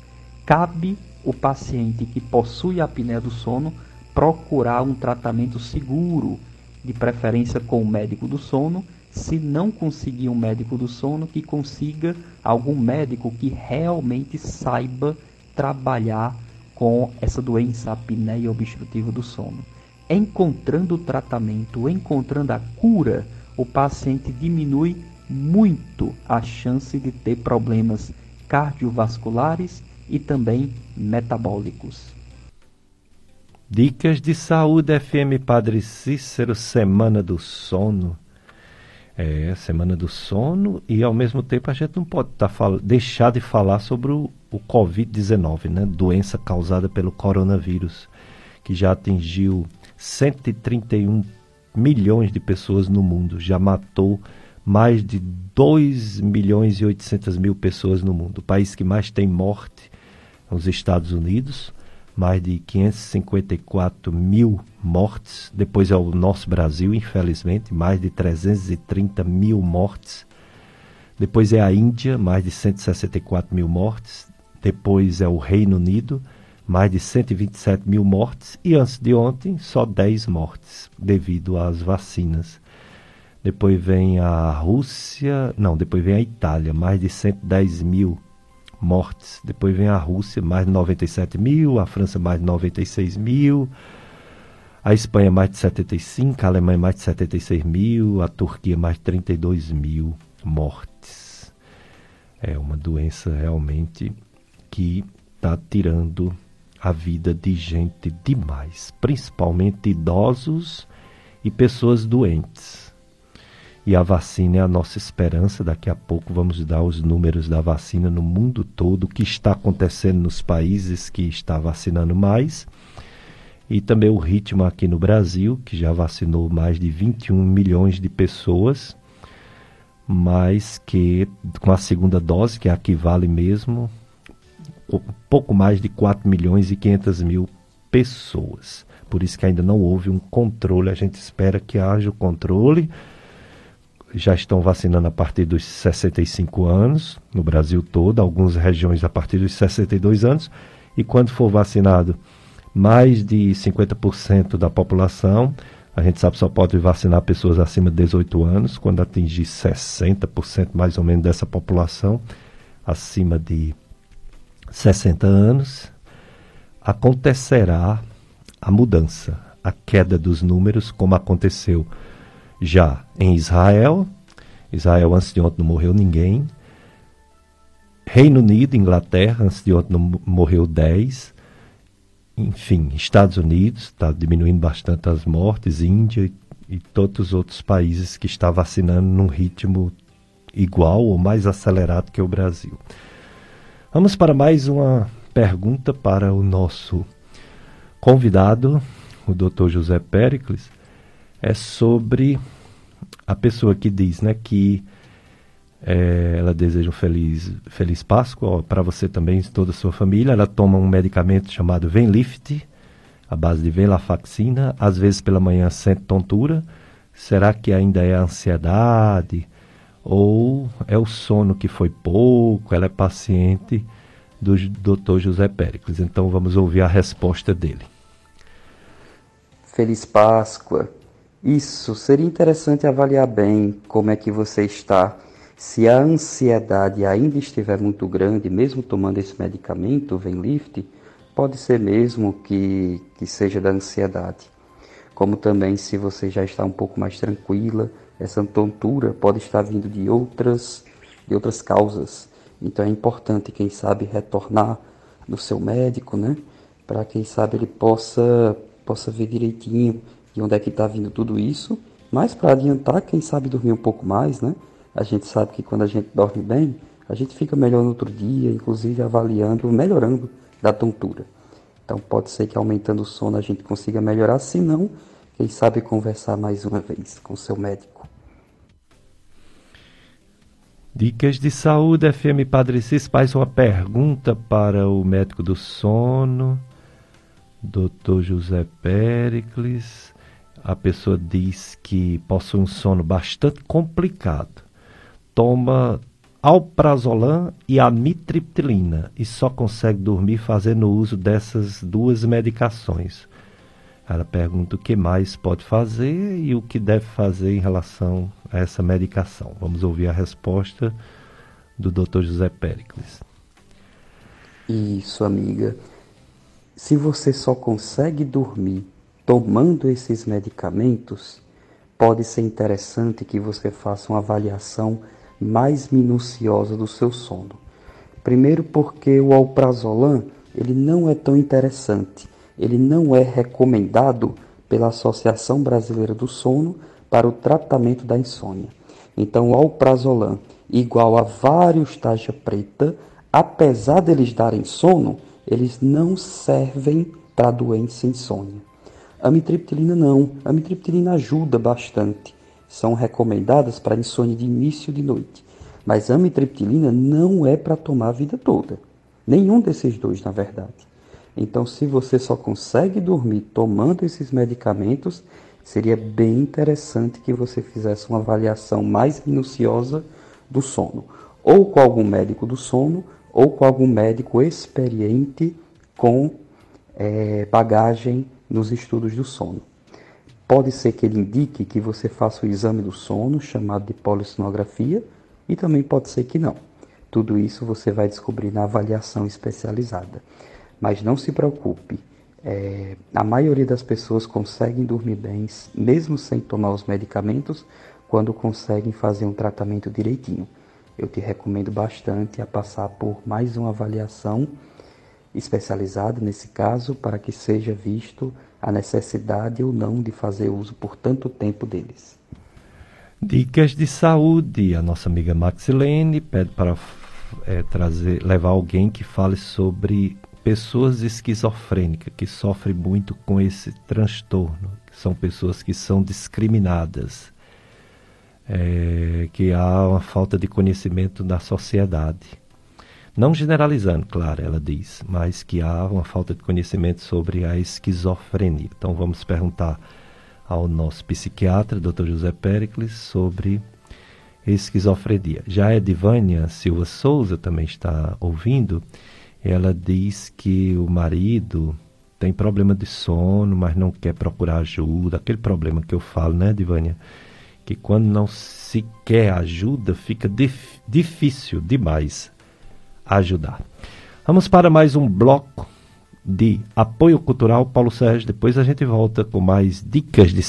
Cabe o paciente que possui apneia do sono procurar um tratamento seguro, de preferência com o médico do sono, se não conseguir um médico do sono, que consiga algum médico que realmente saiba trabalhar com essa doença apneia obstrutiva do sono. Encontrando o tratamento, encontrando a cura, o paciente diminui muito a chance de ter problemas cardiovasculares e também metabólicos. Dicas de saúde FM Padre Cícero, Semana do Sono. É, semana do sono e ao mesmo tempo a gente não pode tá deixar de falar sobre o, o Covid-19, né? Doença causada pelo coronavírus, que já atingiu 131 milhões de pessoas no mundo, já matou mais de 2 milhões e 800 mil pessoas no mundo. O país que mais tem morte é os Estados Unidos, mais de 554 mil mortes. Depois é o nosso Brasil, infelizmente, mais de 330 mil mortes. Depois é a Índia, mais de 164 mil mortes. Depois é o Reino Unido, mais de 127 mil mortes. E antes de ontem, só 10 mortes, devido às vacinas. Depois vem a Rússia, não, depois vem a Itália, mais de 110 mil mortes. Depois vem a Rússia, mais de 97 mil, a França, mais de 96 mil, a Espanha, mais de 75, a Alemanha, mais de 76 mil, a Turquia, mais de 32 mil mortes. É uma doença realmente que está tirando a vida de gente demais, principalmente idosos e pessoas doentes e a vacina é a nossa esperança. Daqui a pouco vamos dar os números da vacina no mundo todo, o que está acontecendo nos países que está vacinando mais e também o ritmo aqui no Brasil, que já vacinou mais de 21 milhões de pessoas, mas que com a segunda dose, que é a que vale mesmo, pouco mais de 4 milhões e 500 mil pessoas. Por isso que ainda não houve um controle, a gente espera que haja o controle. Já estão vacinando a partir dos 65 anos, no Brasil todo, algumas regiões a partir dos 62 anos, e quando for vacinado mais de 50% da população. A gente sabe que só pode vacinar pessoas acima de 18 anos, quando atingir 60% mais ou menos dessa população acima de 60 anos, acontecerá a mudança, a queda dos números, como aconteceu já em Israel. Israel antes de ontem não morreu ninguém. Reino Unido, Inglaterra, antes de ontem não morreu 10 enfim, Estados Unidos está diminuindo bastante as mortes, Índia e, e todos os outros países que estão vacinando num ritmo igual ou mais acelerado que o Brasil. Vamos para mais uma pergunta para o nosso convidado, o Dr. José Pericles, é sobre a pessoa que diz, né, que é, ela deseja um feliz, feliz Páscoa para você também e toda a sua família. Ela toma um medicamento chamado Venlift, a base de venlafaxina. Às vezes pela manhã sente tontura. Será que ainda é a ansiedade? Ou é o sono que foi pouco? Ela é paciente do Dr. José Péricles. Então vamos ouvir a resposta dele. Feliz Páscoa. Isso, seria interessante avaliar bem como é que você está se a ansiedade ainda estiver muito grande, mesmo tomando esse medicamento, o Venlift, pode ser mesmo que, que seja da ansiedade. Como também se você já está um pouco mais tranquila, essa tontura pode estar vindo de outras, de outras causas. Então é importante, quem sabe, retornar no seu médico, né? Para quem sabe ele possa, possa ver direitinho de onde é que está vindo tudo isso. Mas para adiantar, quem sabe dormir um pouco mais, né? A gente sabe que quando a gente dorme bem, a gente fica melhor no outro dia, inclusive avaliando, melhorando da tontura. Então pode ser que aumentando o sono a gente consiga melhorar, se não, quem sabe conversar mais uma vez com o seu médico. Dicas de saúde, FM Padre Cis faz uma pergunta para o médico do sono, Dr. José Pericles. A pessoa diz que possui um sono bastante complicado toma alprazolam e amitriptilina e só consegue dormir fazendo uso dessas duas medicações. Ela pergunta o que mais pode fazer e o que deve fazer em relação a essa medicação. Vamos ouvir a resposta do Dr. José Pericles. Isso, amiga. Se você só consegue dormir tomando esses medicamentos, pode ser interessante que você faça uma avaliação mais minuciosa do seu sono. Primeiro porque o alprazolam ele não é tão interessante, ele não é recomendado pela Associação Brasileira do Sono para o tratamento da insônia. Então, o alprazolam, igual a vários taxa preta, apesar deles darem sono, eles não servem para doença insônia. A mitriptilina não, a mitriptilina ajuda bastante, são recomendadas para insônia de início de noite. Mas amitriptilina não é para tomar a vida toda. Nenhum desses dois, na verdade. Então, se você só consegue dormir tomando esses medicamentos, seria bem interessante que você fizesse uma avaliação mais minuciosa do sono, ou com algum médico do sono, ou com algum médico experiente com é, bagagem nos estudos do sono. Pode ser que ele indique que você faça o exame do sono, chamado de polissonografia, e também pode ser que não. Tudo isso você vai descobrir na avaliação especializada. Mas não se preocupe, é, a maioria das pessoas conseguem dormir bem, mesmo sem tomar os medicamentos, quando conseguem fazer um tratamento direitinho. Eu te recomendo bastante a passar por mais uma avaliação especializada nesse caso, para que seja visto a necessidade ou não de fazer uso por tanto tempo deles. Dicas de saúde. A nossa amiga Maxilene pede para é, trazer, levar alguém que fale sobre pessoas esquizofrênicas que sofrem muito com esse transtorno, são pessoas que são discriminadas, é, que há uma falta de conhecimento na sociedade. Não generalizando, claro, ela diz, mas que há uma falta de conhecimento sobre a esquizofrenia. Então vamos perguntar ao nosso psiquiatra, Dr. José Pericles, sobre esquizofrenia. Já a Edivânia Silva Souza também está ouvindo. Ela diz que o marido tem problema de sono, mas não quer procurar ajuda. Aquele problema que eu falo, né, Edivânia? Que quando não se quer ajuda, fica dif difícil demais ajudar. Vamos para mais um bloco de apoio cultural, Paulo Sérgio. Depois a gente volta com mais dicas de.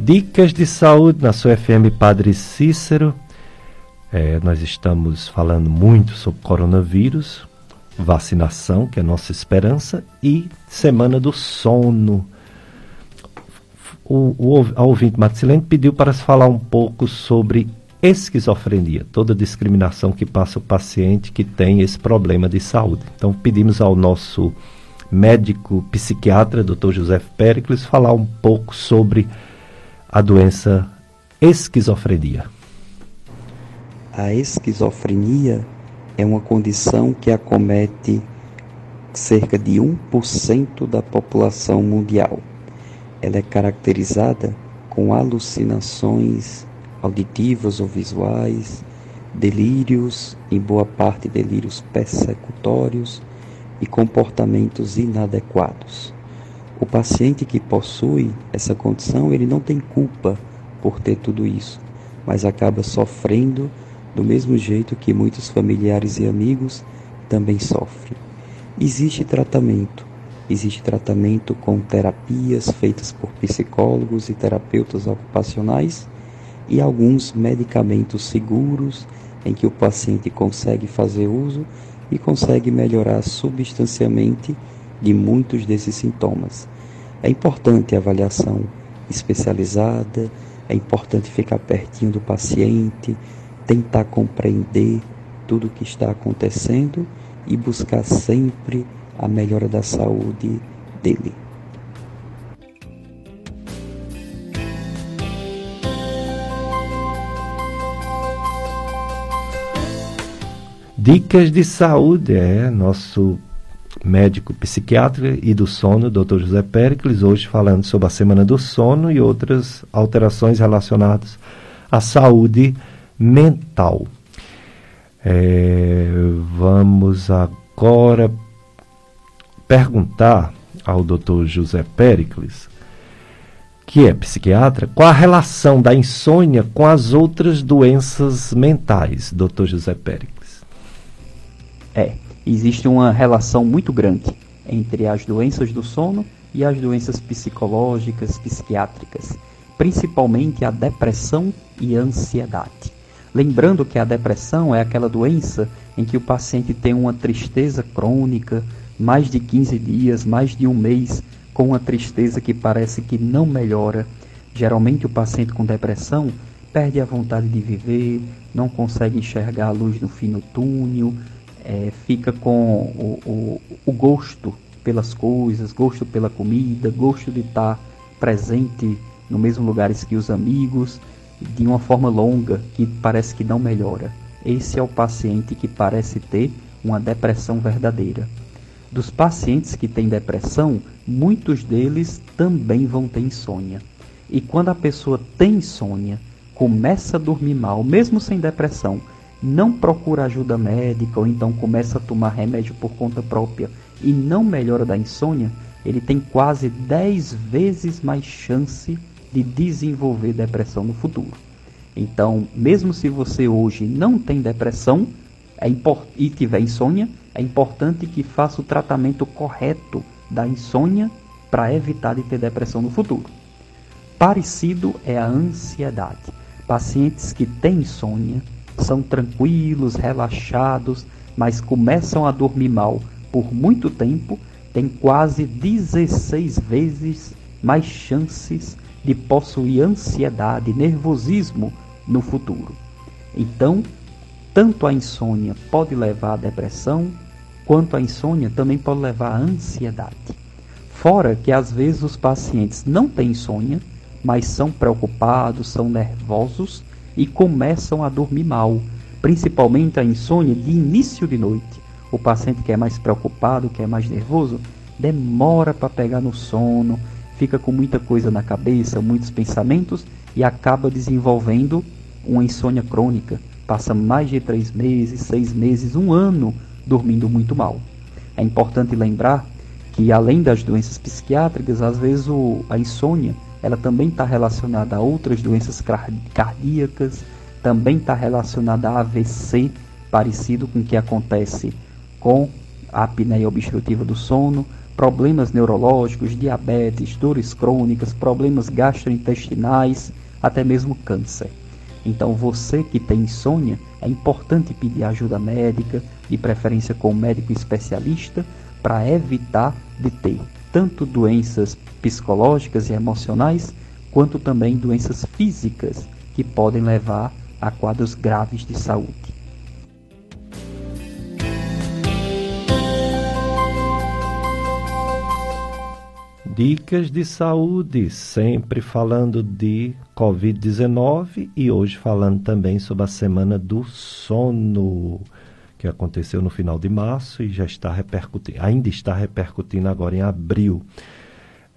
Dicas de saúde na sua FM Padre Cícero. É, nós estamos falando muito sobre coronavírus, vacinação, que é a nossa esperança, e Semana do Sono. O, o a ouvinte Matilene pediu para se falar um pouco sobre esquizofrenia, toda discriminação que passa o paciente que tem esse problema de saúde. Então pedimos ao nosso médico psiquiatra, Dr. José Pericles, falar um pouco sobre a doença esquizofrenia. A esquizofrenia é uma condição que acomete cerca de 1% da população mundial. Ela é caracterizada com alucinações auditivas ou visuais, delírios, em boa parte delírios persecutórios e comportamentos inadequados. O paciente que possui essa condição, ele não tem culpa por ter tudo isso, mas acaba sofrendo do mesmo jeito que muitos familiares e amigos também sofrem. Existe tratamento, existe tratamento com terapias feitas por psicólogos e terapeutas ocupacionais e alguns medicamentos seguros em que o paciente consegue fazer uso e consegue melhorar substancialmente de muitos desses sintomas. É importante a avaliação especializada, é importante ficar pertinho do paciente, tentar compreender tudo o que está acontecendo e buscar sempre a melhora da saúde dele. Dicas de saúde é nosso médico psiquiatra e do sono, Dr. José Pericles, hoje falando sobre a Semana do Sono e outras alterações relacionadas à saúde mental. É, vamos agora perguntar ao Dr. José Pericles, que é psiquiatra, qual a relação da insônia com as outras doenças mentais, Dr. José Pericles? É, existe uma relação muito grande entre as doenças do sono e as doenças psicológicas, psiquiátricas, principalmente a depressão e a ansiedade. Lembrando que a depressão é aquela doença em que o paciente tem uma tristeza crônica, mais de 15 dias, mais de um mês, com uma tristeza que parece que não melhora. Geralmente o paciente com depressão perde a vontade de viver, não consegue enxergar a luz no fim do túnel, é, fica com o, o, o, gosto pelas coisas, gosto pela comida, gosto de estar presente no mesmo lugares que os amigos, de uma forma longa que parece que não melhora. Esse é o paciente que parece ter uma depressão verdadeira. Dos pacientes que têm depressão, muitos deles também vão ter insônia. E quando a pessoa tem insônia, começa a dormir mal, mesmo sem depressão, não procura ajuda médica ou então começa a tomar remédio por conta própria e não melhora da insônia, ele tem quase 10 vezes mais chance de desenvolver depressão no futuro. Então, mesmo se você hoje não tem depressão é e tiver insônia, é importante que faça o tratamento correto da insônia para evitar de ter depressão no futuro. Parecido é a ansiedade. Pacientes que têm insônia são tranquilos, relaxados, mas começam a dormir mal por muito tempo, têm quase 16 vezes mais chances de possuir ansiedade, nervosismo no futuro. Então, tanto a insônia pode levar à depressão, quanto a insônia também pode levar à ansiedade. Fora que às vezes os pacientes não têm insônia, mas são preocupados, são nervosos e começam a dormir mal, principalmente a insônia de início de noite. O paciente que é mais preocupado, que é mais nervoso, demora para pegar no sono, fica com muita coisa na cabeça, muitos pensamentos e acaba desenvolvendo uma insônia crônica. Passa mais de três meses, seis meses, um ano dormindo muito mal. É importante lembrar que além das doenças psiquiátricas, às vezes o, a insônia ela também está relacionada a outras doenças cardíacas, também está relacionada a AVC, parecido com o que acontece com a apneia obstrutiva do sono, problemas neurológicos, diabetes, dores crônicas, problemas gastrointestinais, até mesmo câncer. Então, você que tem insônia, é importante pedir ajuda médica, de preferência com um médico especialista, para evitar de ter tanto doenças psicológicas e emocionais, quanto também doenças físicas que podem levar a quadros graves de saúde. Dicas de saúde, sempre falando de Covid-19 e hoje falando também sobre a semana do sono, que aconteceu no final de março e já está repercutindo, ainda está repercutindo agora em abril.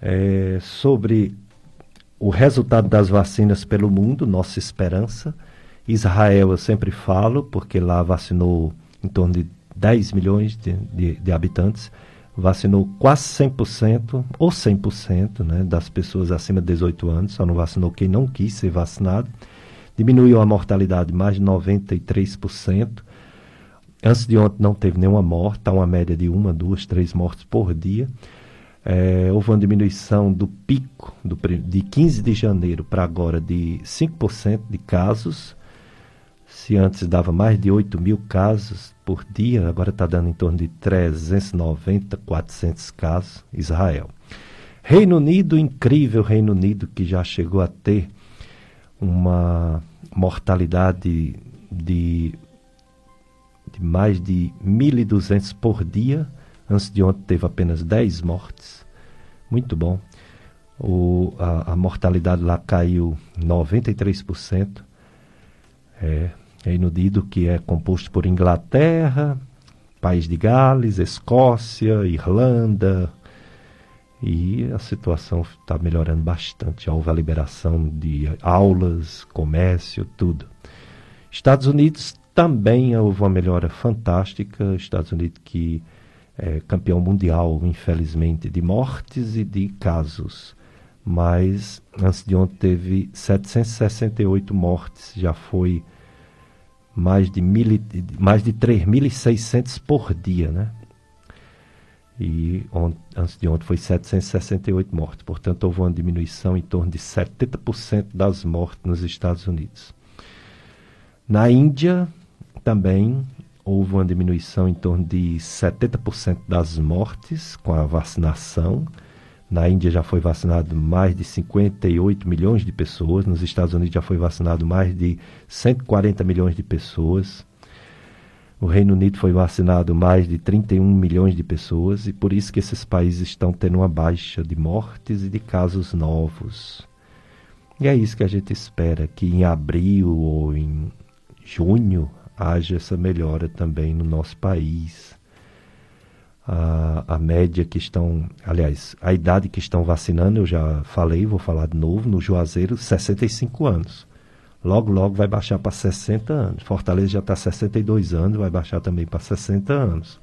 É, sobre o resultado das vacinas pelo mundo, nossa esperança. Israel, eu sempre falo, porque lá vacinou em torno de 10 milhões de, de, de habitantes vacinou quase 100% ou 100% né, das pessoas acima de 18 anos, só não vacinou quem não quis ser vacinado. Diminuiu a mortalidade mais de 93%. Antes de ontem não teve nenhuma morte, está uma média de uma, duas, três mortes por dia. É, houve uma diminuição do pico do, de 15 de janeiro para agora de 5% de casos. Se antes dava mais de 8 mil casos, por dia, agora está dando em torno de 390, 400 casos, Israel. Reino Unido, incrível Reino Unido, que já chegou a ter uma mortalidade de, de mais de 1.200 por dia. Antes de ontem teve apenas 10 mortes. Muito bom. O, a, a mortalidade lá caiu 93%. É, Reino Unido, que é composto por Inglaterra, País de Gales, Escócia, Irlanda, e a situação está melhorando bastante. Houve a liberação de aulas, comércio, tudo. Estados Unidos também houve uma melhora fantástica. Estados Unidos que é campeão mundial, infelizmente, de mortes e de casos. Mas antes de ontem teve 768 mortes, já foi mais de, mil, mais de 3.600 por dia, né? E on, antes de ontem foi 768 mortes. Portanto, houve uma diminuição em torno de 70% das mortes nos Estados Unidos. Na Índia, também houve uma diminuição em torno de 70% das mortes com a vacinação. Na Índia já foi vacinado mais de 58 milhões de pessoas, nos Estados Unidos já foi vacinado mais de 140 milhões de pessoas. O Reino Unido foi vacinado mais de 31 milhões de pessoas e por isso que esses países estão tendo uma baixa de mortes e de casos novos. E é isso que a gente espera, que em abril ou em junho haja essa melhora também no nosso país a, a média que estão, aliás, a idade que estão vacinando, eu já falei, vou falar de novo, no Juazeiro, 65 anos. Logo, logo vai baixar para 60 anos. Fortaleza já está 62 anos, vai baixar também para 60 anos.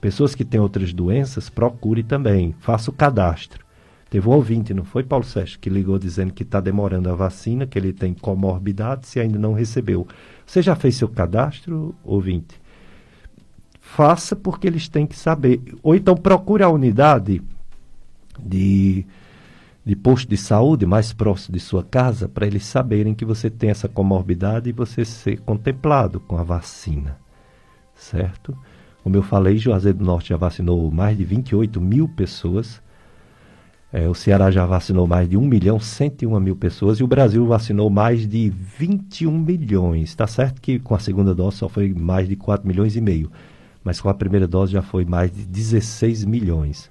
Pessoas que têm outras doenças, procure também, faça o cadastro. Teve um ouvinte, não foi, Paulo Sérgio, que ligou dizendo que está demorando a vacina, que ele tem comorbidade, se ainda não recebeu. Você já fez seu cadastro, ouvinte? Faça porque eles têm que saber. Ou então procure a unidade de, de posto de saúde mais próximo de sua casa para eles saberem que você tem essa comorbidade e você ser contemplado com a vacina. Certo? Como eu falei, Juazeiro do Norte já vacinou mais de 28 mil pessoas. É, o Ceará já vacinou mais de 1 milhão 101 mil pessoas e o Brasil vacinou mais de 21 milhões. Está certo que com a segunda dose só foi mais de 4 milhões e meio, mas com a primeira dose já foi mais de 16 milhões.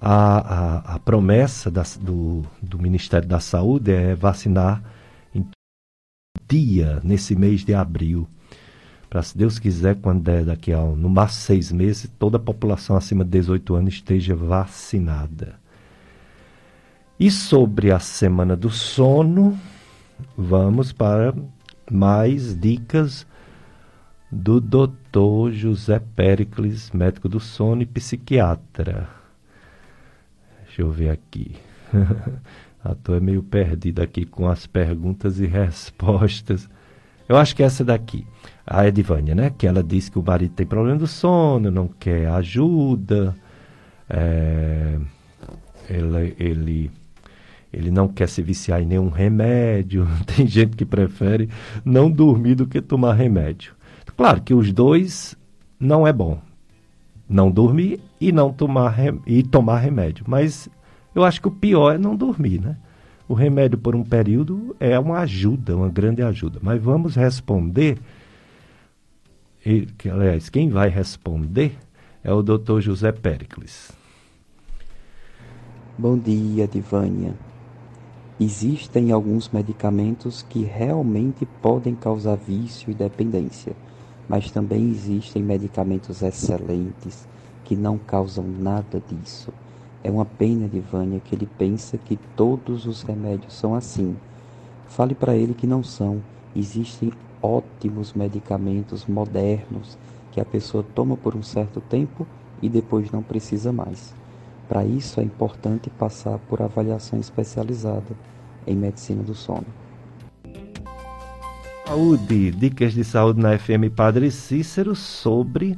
A, a, a promessa das, do, do Ministério da Saúde é vacinar em dia, nesse mês de abril. Para, se Deus quiser, quando der daqui a no máximo seis meses, toda a população acima de 18 anos esteja vacinada. E sobre a semana do sono, vamos para mais dicas do Dr. José Pericles, médico do sono e psiquiatra. Deixa eu ver aqui. Estou é meio perdido aqui com as perguntas e respostas. Eu acho que essa daqui, a Edivânia, né? Que ela disse que o marido tem problema do sono, não quer ajuda, é, ele, ele ele não quer se viciar em nenhum remédio. Tem gente que prefere não dormir do que tomar remédio. Claro que os dois não é bom. Não dormir e não tomar e tomar remédio, mas eu acho que o pior é não dormir, né? O remédio por um período é uma ajuda, uma grande ajuda. Mas vamos responder. E, aliás, quem vai responder é o Dr. José Pericles. Bom dia, Divânia. Existem alguns medicamentos que realmente podem causar vício e dependência, mas também existem medicamentos excelentes que não causam nada disso. É uma pena de Vânia que ele pensa que todos os remédios são assim. Fale para ele que não são. Existem ótimos medicamentos modernos que a pessoa toma por um certo tempo e depois não precisa mais. Para isso é importante passar por avaliação especializada em medicina do sono. Saúde, dicas de saúde na FM Padre Cícero sobre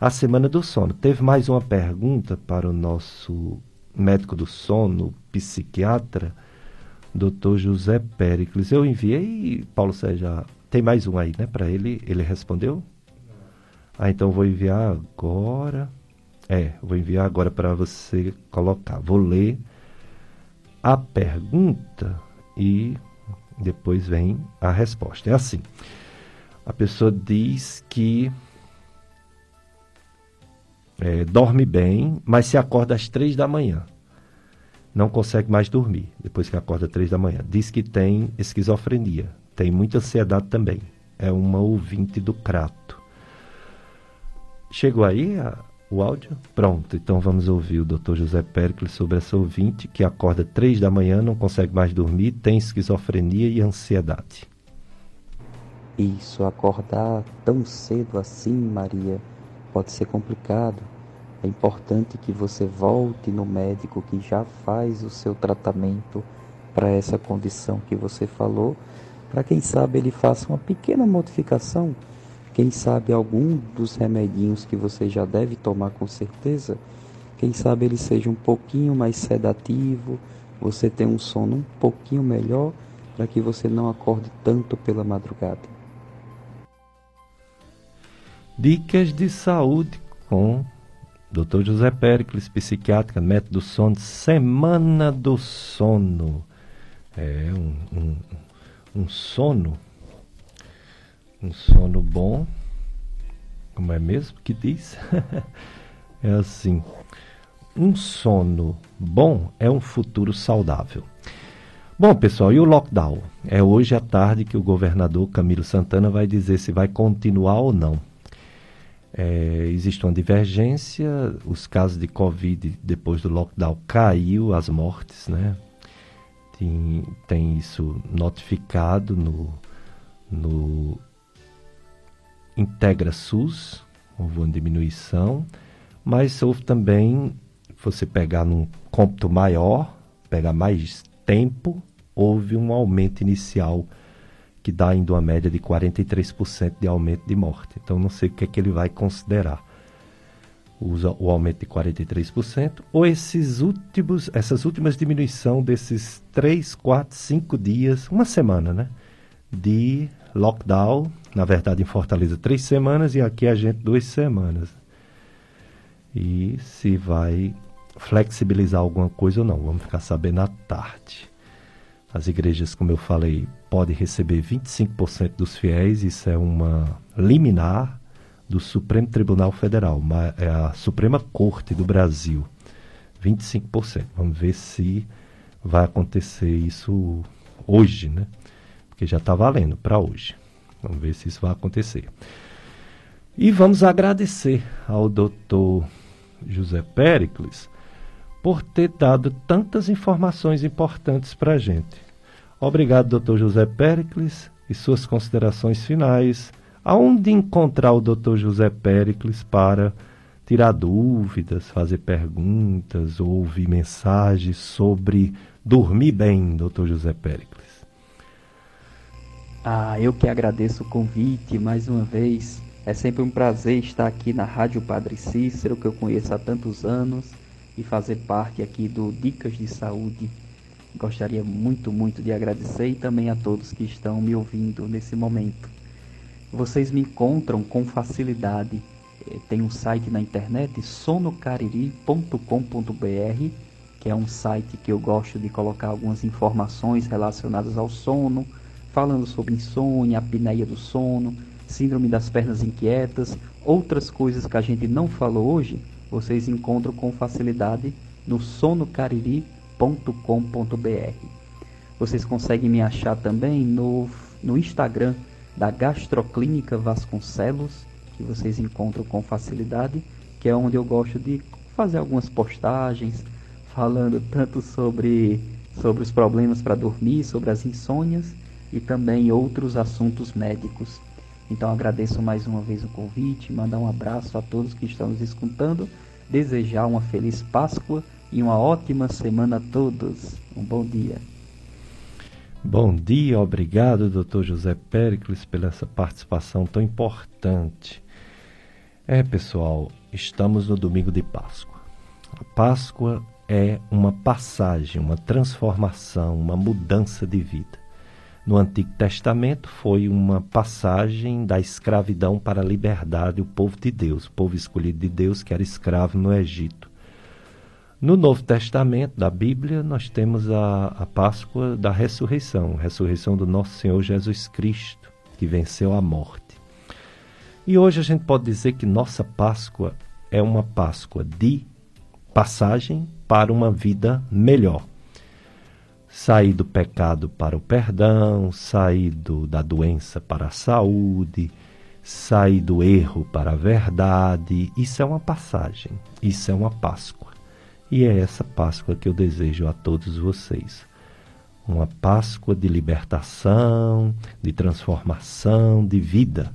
a semana do sono. Teve mais uma pergunta para o nosso médico do sono, psiquiatra, Dr. José Pericles. Eu enviei, Paulo Sérgio, tem mais um aí, né, para ele, ele respondeu? Ah, então vou enviar agora. É, vou enviar agora para você colocar. Vou ler a pergunta e depois vem a resposta. É assim: a pessoa diz que é, dorme bem, mas se acorda às três da manhã. Não consegue mais dormir depois que acorda às três da manhã. Diz que tem esquizofrenia, tem muita ansiedade também. É uma ouvinte do Crato. Chegou aí a, o áudio? Pronto, então vamos ouvir o Dr. José Pericles sobre essa ouvinte que acorda três da manhã, não consegue mais dormir, tem esquizofrenia e ansiedade. Isso, acordar tão cedo assim, Maria, pode ser complicado. É importante que você volte no médico que já faz o seu tratamento para essa condição que você falou, para quem sabe ele faça uma pequena modificação quem sabe algum dos remedinhos que você já deve tomar com certeza, quem sabe ele seja um pouquinho mais sedativo, você tem um sono um pouquinho melhor para que você não acorde tanto pela madrugada. Dicas de saúde com Dr. José Pericles, psiquiatra, método sono, semana do sono. É um, um, um sono um sono bom, como é mesmo que diz? é assim: um sono bom é um futuro saudável. Bom, pessoal, e o lockdown? É hoje à tarde que o governador Camilo Santana vai dizer se vai continuar ou não. É, existe uma divergência, os casos de Covid depois do lockdown caiu, as mortes, né? Tem, tem isso notificado no, no integra SUS, houve uma diminuição, mas houve também, você pegar num cômputo maior, pegar mais tempo, houve um aumento inicial que dá ainda uma média de 43% de aumento de morte. Então não sei o que é que ele vai considerar. Usa o aumento de 43% ou esses últimos, essas últimas diminuição desses 3, 4, 5 dias, uma semana, né? De lockdown, na verdade em Fortaleza três semanas e aqui a gente duas semanas. E se vai flexibilizar alguma coisa ou não. Vamos ficar sabendo à tarde. As igrejas, como eu falei, podem receber 25% dos fiéis, isso é uma liminar do Supremo Tribunal Federal, é a Suprema Corte do Brasil. 25%. Vamos ver se vai acontecer isso hoje, né? Porque já está valendo para hoje. Vamos ver se isso vai acontecer. E vamos agradecer ao doutor José Pericles por ter dado tantas informações importantes para a gente. Obrigado, doutor José Pericles, e suas considerações finais. Aonde encontrar o doutor José Pericles para tirar dúvidas, fazer perguntas ou ouvir mensagens sobre dormir bem, doutor José Pericles? Ah, eu que agradeço o convite mais uma vez. É sempre um prazer estar aqui na Rádio Padre Cícero, que eu conheço há tantos anos, e fazer parte aqui do Dicas de Saúde. Gostaria muito, muito de agradecer e também a todos que estão me ouvindo nesse momento. Vocês me encontram com facilidade. Eh, tem um site na internet, sonocariri.com.br, que é um site que eu gosto de colocar algumas informações relacionadas ao sono, falando sobre insônia, apneia do sono, síndrome das pernas inquietas, outras coisas que a gente não falou hoje, vocês encontram com facilidade no sonocariri.com.br. Vocês conseguem me achar também no, no Instagram da Gastroclínica Vasconcelos, que vocês encontram com facilidade, que é onde eu gosto de fazer algumas postagens falando tanto sobre, sobre os problemas para dormir, sobre as insônias e também outros assuntos médicos. Então agradeço mais uma vez o convite, mandar um abraço a todos que estão nos escutando, desejar uma feliz Páscoa e uma ótima semana a todos. Um bom dia. Bom dia, obrigado, Dr. José Pericles, pela essa participação tão importante. É, pessoal, estamos no domingo de Páscoa. A Páscoa é uma passagem, uma transformação, uma mudança de vida no Antigo Testamento foi uma passagem da escravidão para a liberdade, o povo de Deus, o povo escolhido de Deus que era escravo no Egito. No Novo Testamento da Bíblia, nós temos a, a Páscoa da ressurreição, a ressurreição do nosso Senhor Jesus Cristo, que venceu a morte. E hoje a gente pode dizer que nossa Páscoa é uma Páscoa de passagem para uma vida melhor sair do pecado para o perdão, sair do, da doença para a saúde, sair do erro para a verdade. Isso é uma passagem, isso é uma Páscoa. E é essa Páscoa que eu desejo a todos vocês. Uma Páscoa de libertação, de transformação, de vida.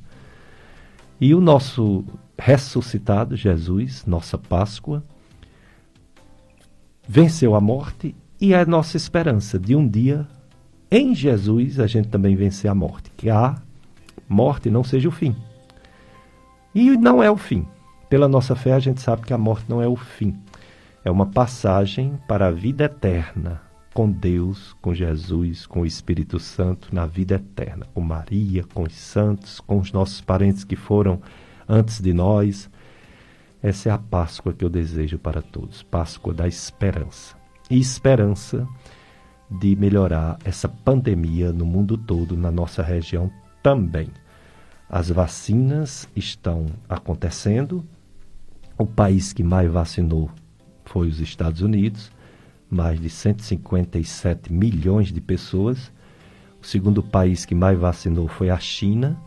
E o nosso ressuscitado Jesus, nossa Páscoa, venceu a morte e a nossa esperança de um dia, em Jesus, a gente também vencer a morte. Que a morte não seja o fim. E não é o fim. Pela nossa fé, a gente sabe que a morte não é o fim. É uma passagem para a vida eterna com Deus, com Jesus, com o Espírito Santo na vida eterna, com Maria, com os santos, com os nossos parentes que foram antes de nós. Essa é a Páscoa que eu desejo para todos, Páscoa da esperança e esperança de melhorar essa pandemia no mundo todo, na nossa região também. As vacinas estão acontecendo. O país que mais vacinou foi os Estados Unidos, mais de 157 milhões de pessoas. O segundo país que mais vacinou foi a China,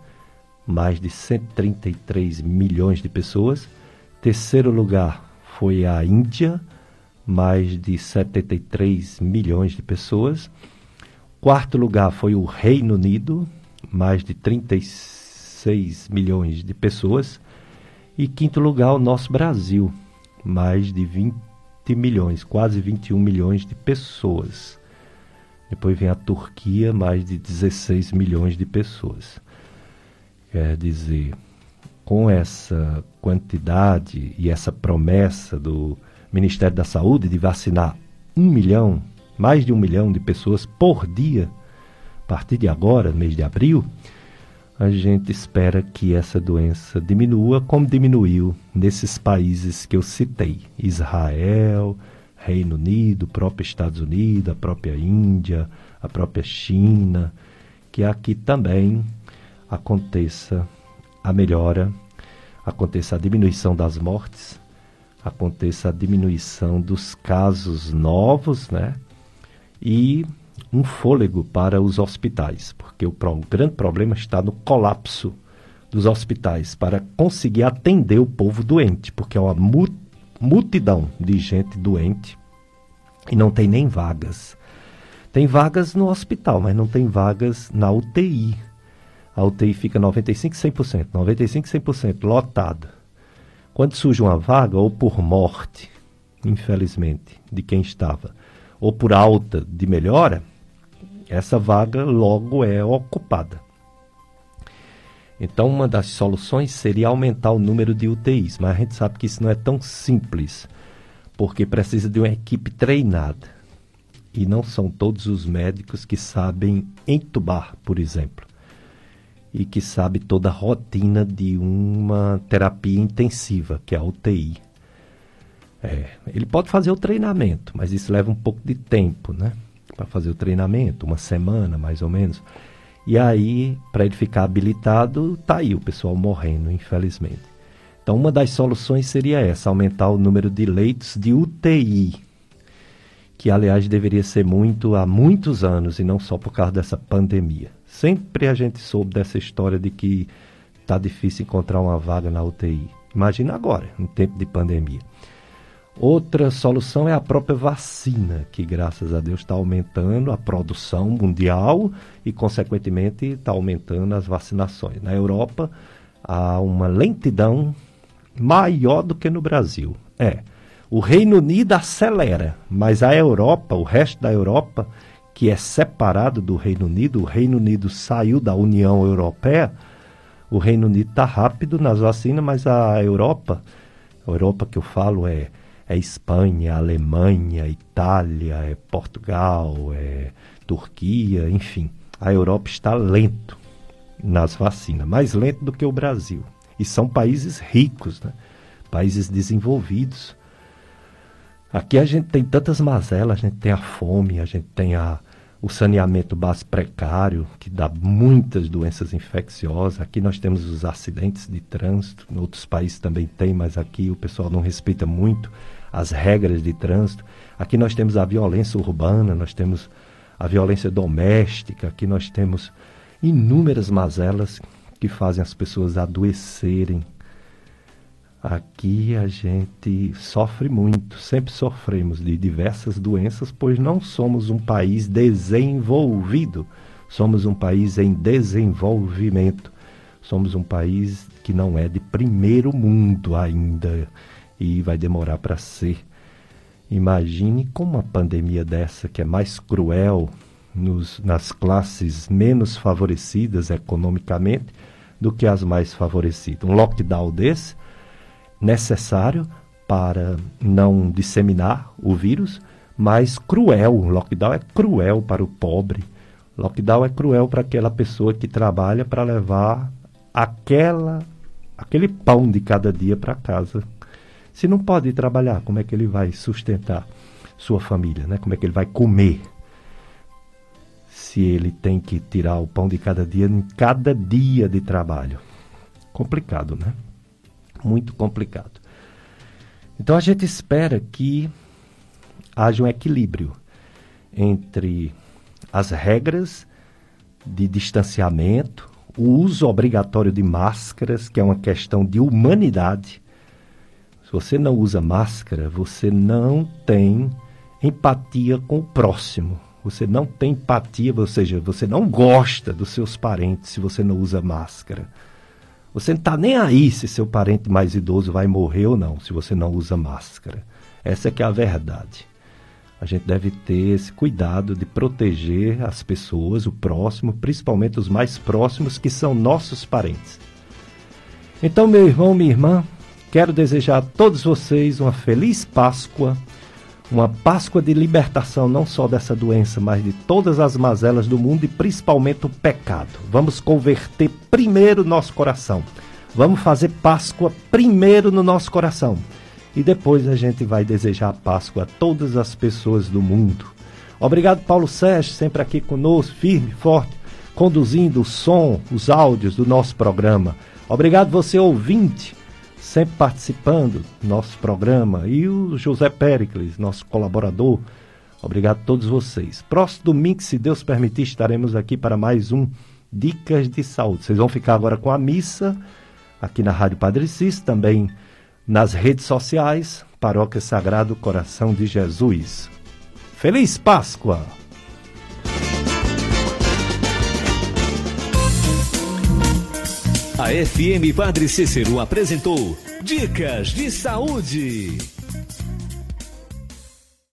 mais de 133 milhões de pessoas. Terceiro lugar foi a Índia, mais de 73 milhões de pessoas. Quarto lugar foi o Reino Unido, mais de 36 milhões de pessoas. E quinto lugar, o nosso Brasil, mais de 20 milhões, quase 21 milhões de pessoas. Depois vem a Turquia, mais de 16 milhões de pessoas. Quer dizer, com essa quantidade e essa promessa do Ministério da Saúde de vacinar um milhão, mais de um milhão de pessoas por dia, a partir de agora, mês de abril, a gente espera que essa doença diminua, como diminuiu nesses países que eu citei: Israel, Reino Unido, próprio Estados Unidos, a própria Índia, a própria China, que aqui também aconteça a melhora, aconteça a diminuição das mortes, aconteça a diminuição dos casos novos, né? E um fôlego para os hospitais, porque o, pro, o grande problema está no colapso dos hospitais para conseguir atender o povo doente, porque é uma multidão de gente doente e não tem nem vagas. Tem vagas no hospital, mas não tem vagas na UTI. A UTI fica 95, 100%, 95, 100% lotada. Quando surge uma vaga, ou por morte, infelizmente, de quem estava, ou por alta de melhora, essa vaga logo é ocupada. Então, uma das soluções seria aumentar o número de UTIs, mas a gente sabe que isso não é tão simples, porque precisa de uma equipe treinada. E não são todos os médicos que sabem entubar, por exemplo, e que sabe toda a rotina de uma terapia intensiva, que é a UTI. É, ele pode fazer o treinamento, mas isso leva um pouco de tempo, né? Para fazer o treinamento, uma semana mais ou menos. E aí, para ele ficar habilitado, tá aí o pessoal morrendo, infelizmente. Então, uma das soluções seria essa: aumentar o número de leitos de UTI, que aliás deveria ser muito há muitos anos e não só por causa dessa pandemia. Sempre a gente soube dessa história de que tá difícil encontrar uma vaga na UTI. Imagina agora, em tempo de pandemia. Outra solução é a própria vacina, que graças a Deus está aumentando a produção mundial e, consequentemente, está aumentando as vacinações. Na Europa, há uma lentidão maior do que no Brasil. É, o Reino Unido acelera, mas a Europa, o resto da Europa, que é separado do Reino Unido, o Reino Unido saiu da União Europeia, o Reino Unido está rápido nas vacinas, mas a Europa, a Europa que eu falo é é Espanha, Alemanha, Itália, é Portugal, é Turquia, enfim. A Europa está lento nas vacinas, mais lento do que o Brasil. E são países ricos, né? países desenvolvidos. Aqui a gente tem tantas mazelas, a gente tem a fome, a gente tem a, o saneamento básico precário, que dá muitas doenças infecciosas. Aqui nós temos os acidentes de trânsito, em outros países também tem, mas aqui o pessoal não respeita muito as regras de trânsito. Aqui nós temos a violência urbana, nós temos a violência doméstica, aqui nós temos inúmeras mazelas que fazem as pessoas adoecerem. Aqui a gente sofre muito, sempre sofremos de diversas doenças, pois não somos um país desenvolvido, somos um país em desenvolvimento. Somos um país que não é de primeiro mundo ainda e vai demorar para ser. Imagine como uma pandemia dessa, que é mais cruel nos, nas classes menos favorecidas economicamente do que as mais favorecidas. Um lockdown desse, necessário para não disseminar o vírus, mas cruel. O lockdown é cruel para o pobre. Lockdown é cruel para aquela pessoa que trabalha para levar aquela aquele pão de cada dia para casa. Se não pode trabalhar, como é que ele vai sustentar sua família? Né? Como é que ele vai comer? Se ele tem que tirar o pão de cada dia em cada dia de trabalho. Complicado, né? Muito complicado. Então a gente espera que haja um equilíbrio entre as regras de distanciamento, o uso obrigatório de máscaras, que é uma questão de humanidade, se você não usa máscara, você não tem empatia com o próximo. Você não tem empatia, ou seja, você não gosta dos seus parentes se você não usa máscara. Você não está nem aí se seu parente mais idoso vai morrer ou não, se você não usa máscara. Essa é que é a verdade. A gente deve ter esse cuidado de proteger as pessoas, o próximo, principalmente os mais próximos, que são nossos parentes. Então, meu irmão, minha irmã, Quero desejar a todos vocês uma feliz Páscoa, uma Páscoa de libertação não só dessa doença, mas de todas as mazelas do mundo e principalmente o pecado. Vamos converter primeiro nosso coração. Vamos fazer Páscoa primeiro no nosso coração. E depois a gente vai desejar a Páscoa a todas as pessoas do mundo. Obrigado, Paulo Sérgio, sempre aqui conosco, firme, forte, conduzindo o som, os áudios do nosso programa. Obrigado, você ouvinte sempre participando do nosso programa, e o José Pericles, nosso colaborador. Obrigado a todos vocês. Próximo domingo, se Deus permitir, estaremos aqui para mais um Dicas de Saúde. Vocês vão ficar agora com a missa aqui na Rádio Padre Cis, também nas redes sociais, Paróquia Sagrado Coração de Jesus. Feliz Páscoa! A FM Padre Cícero apresentou Dicas de Saúde.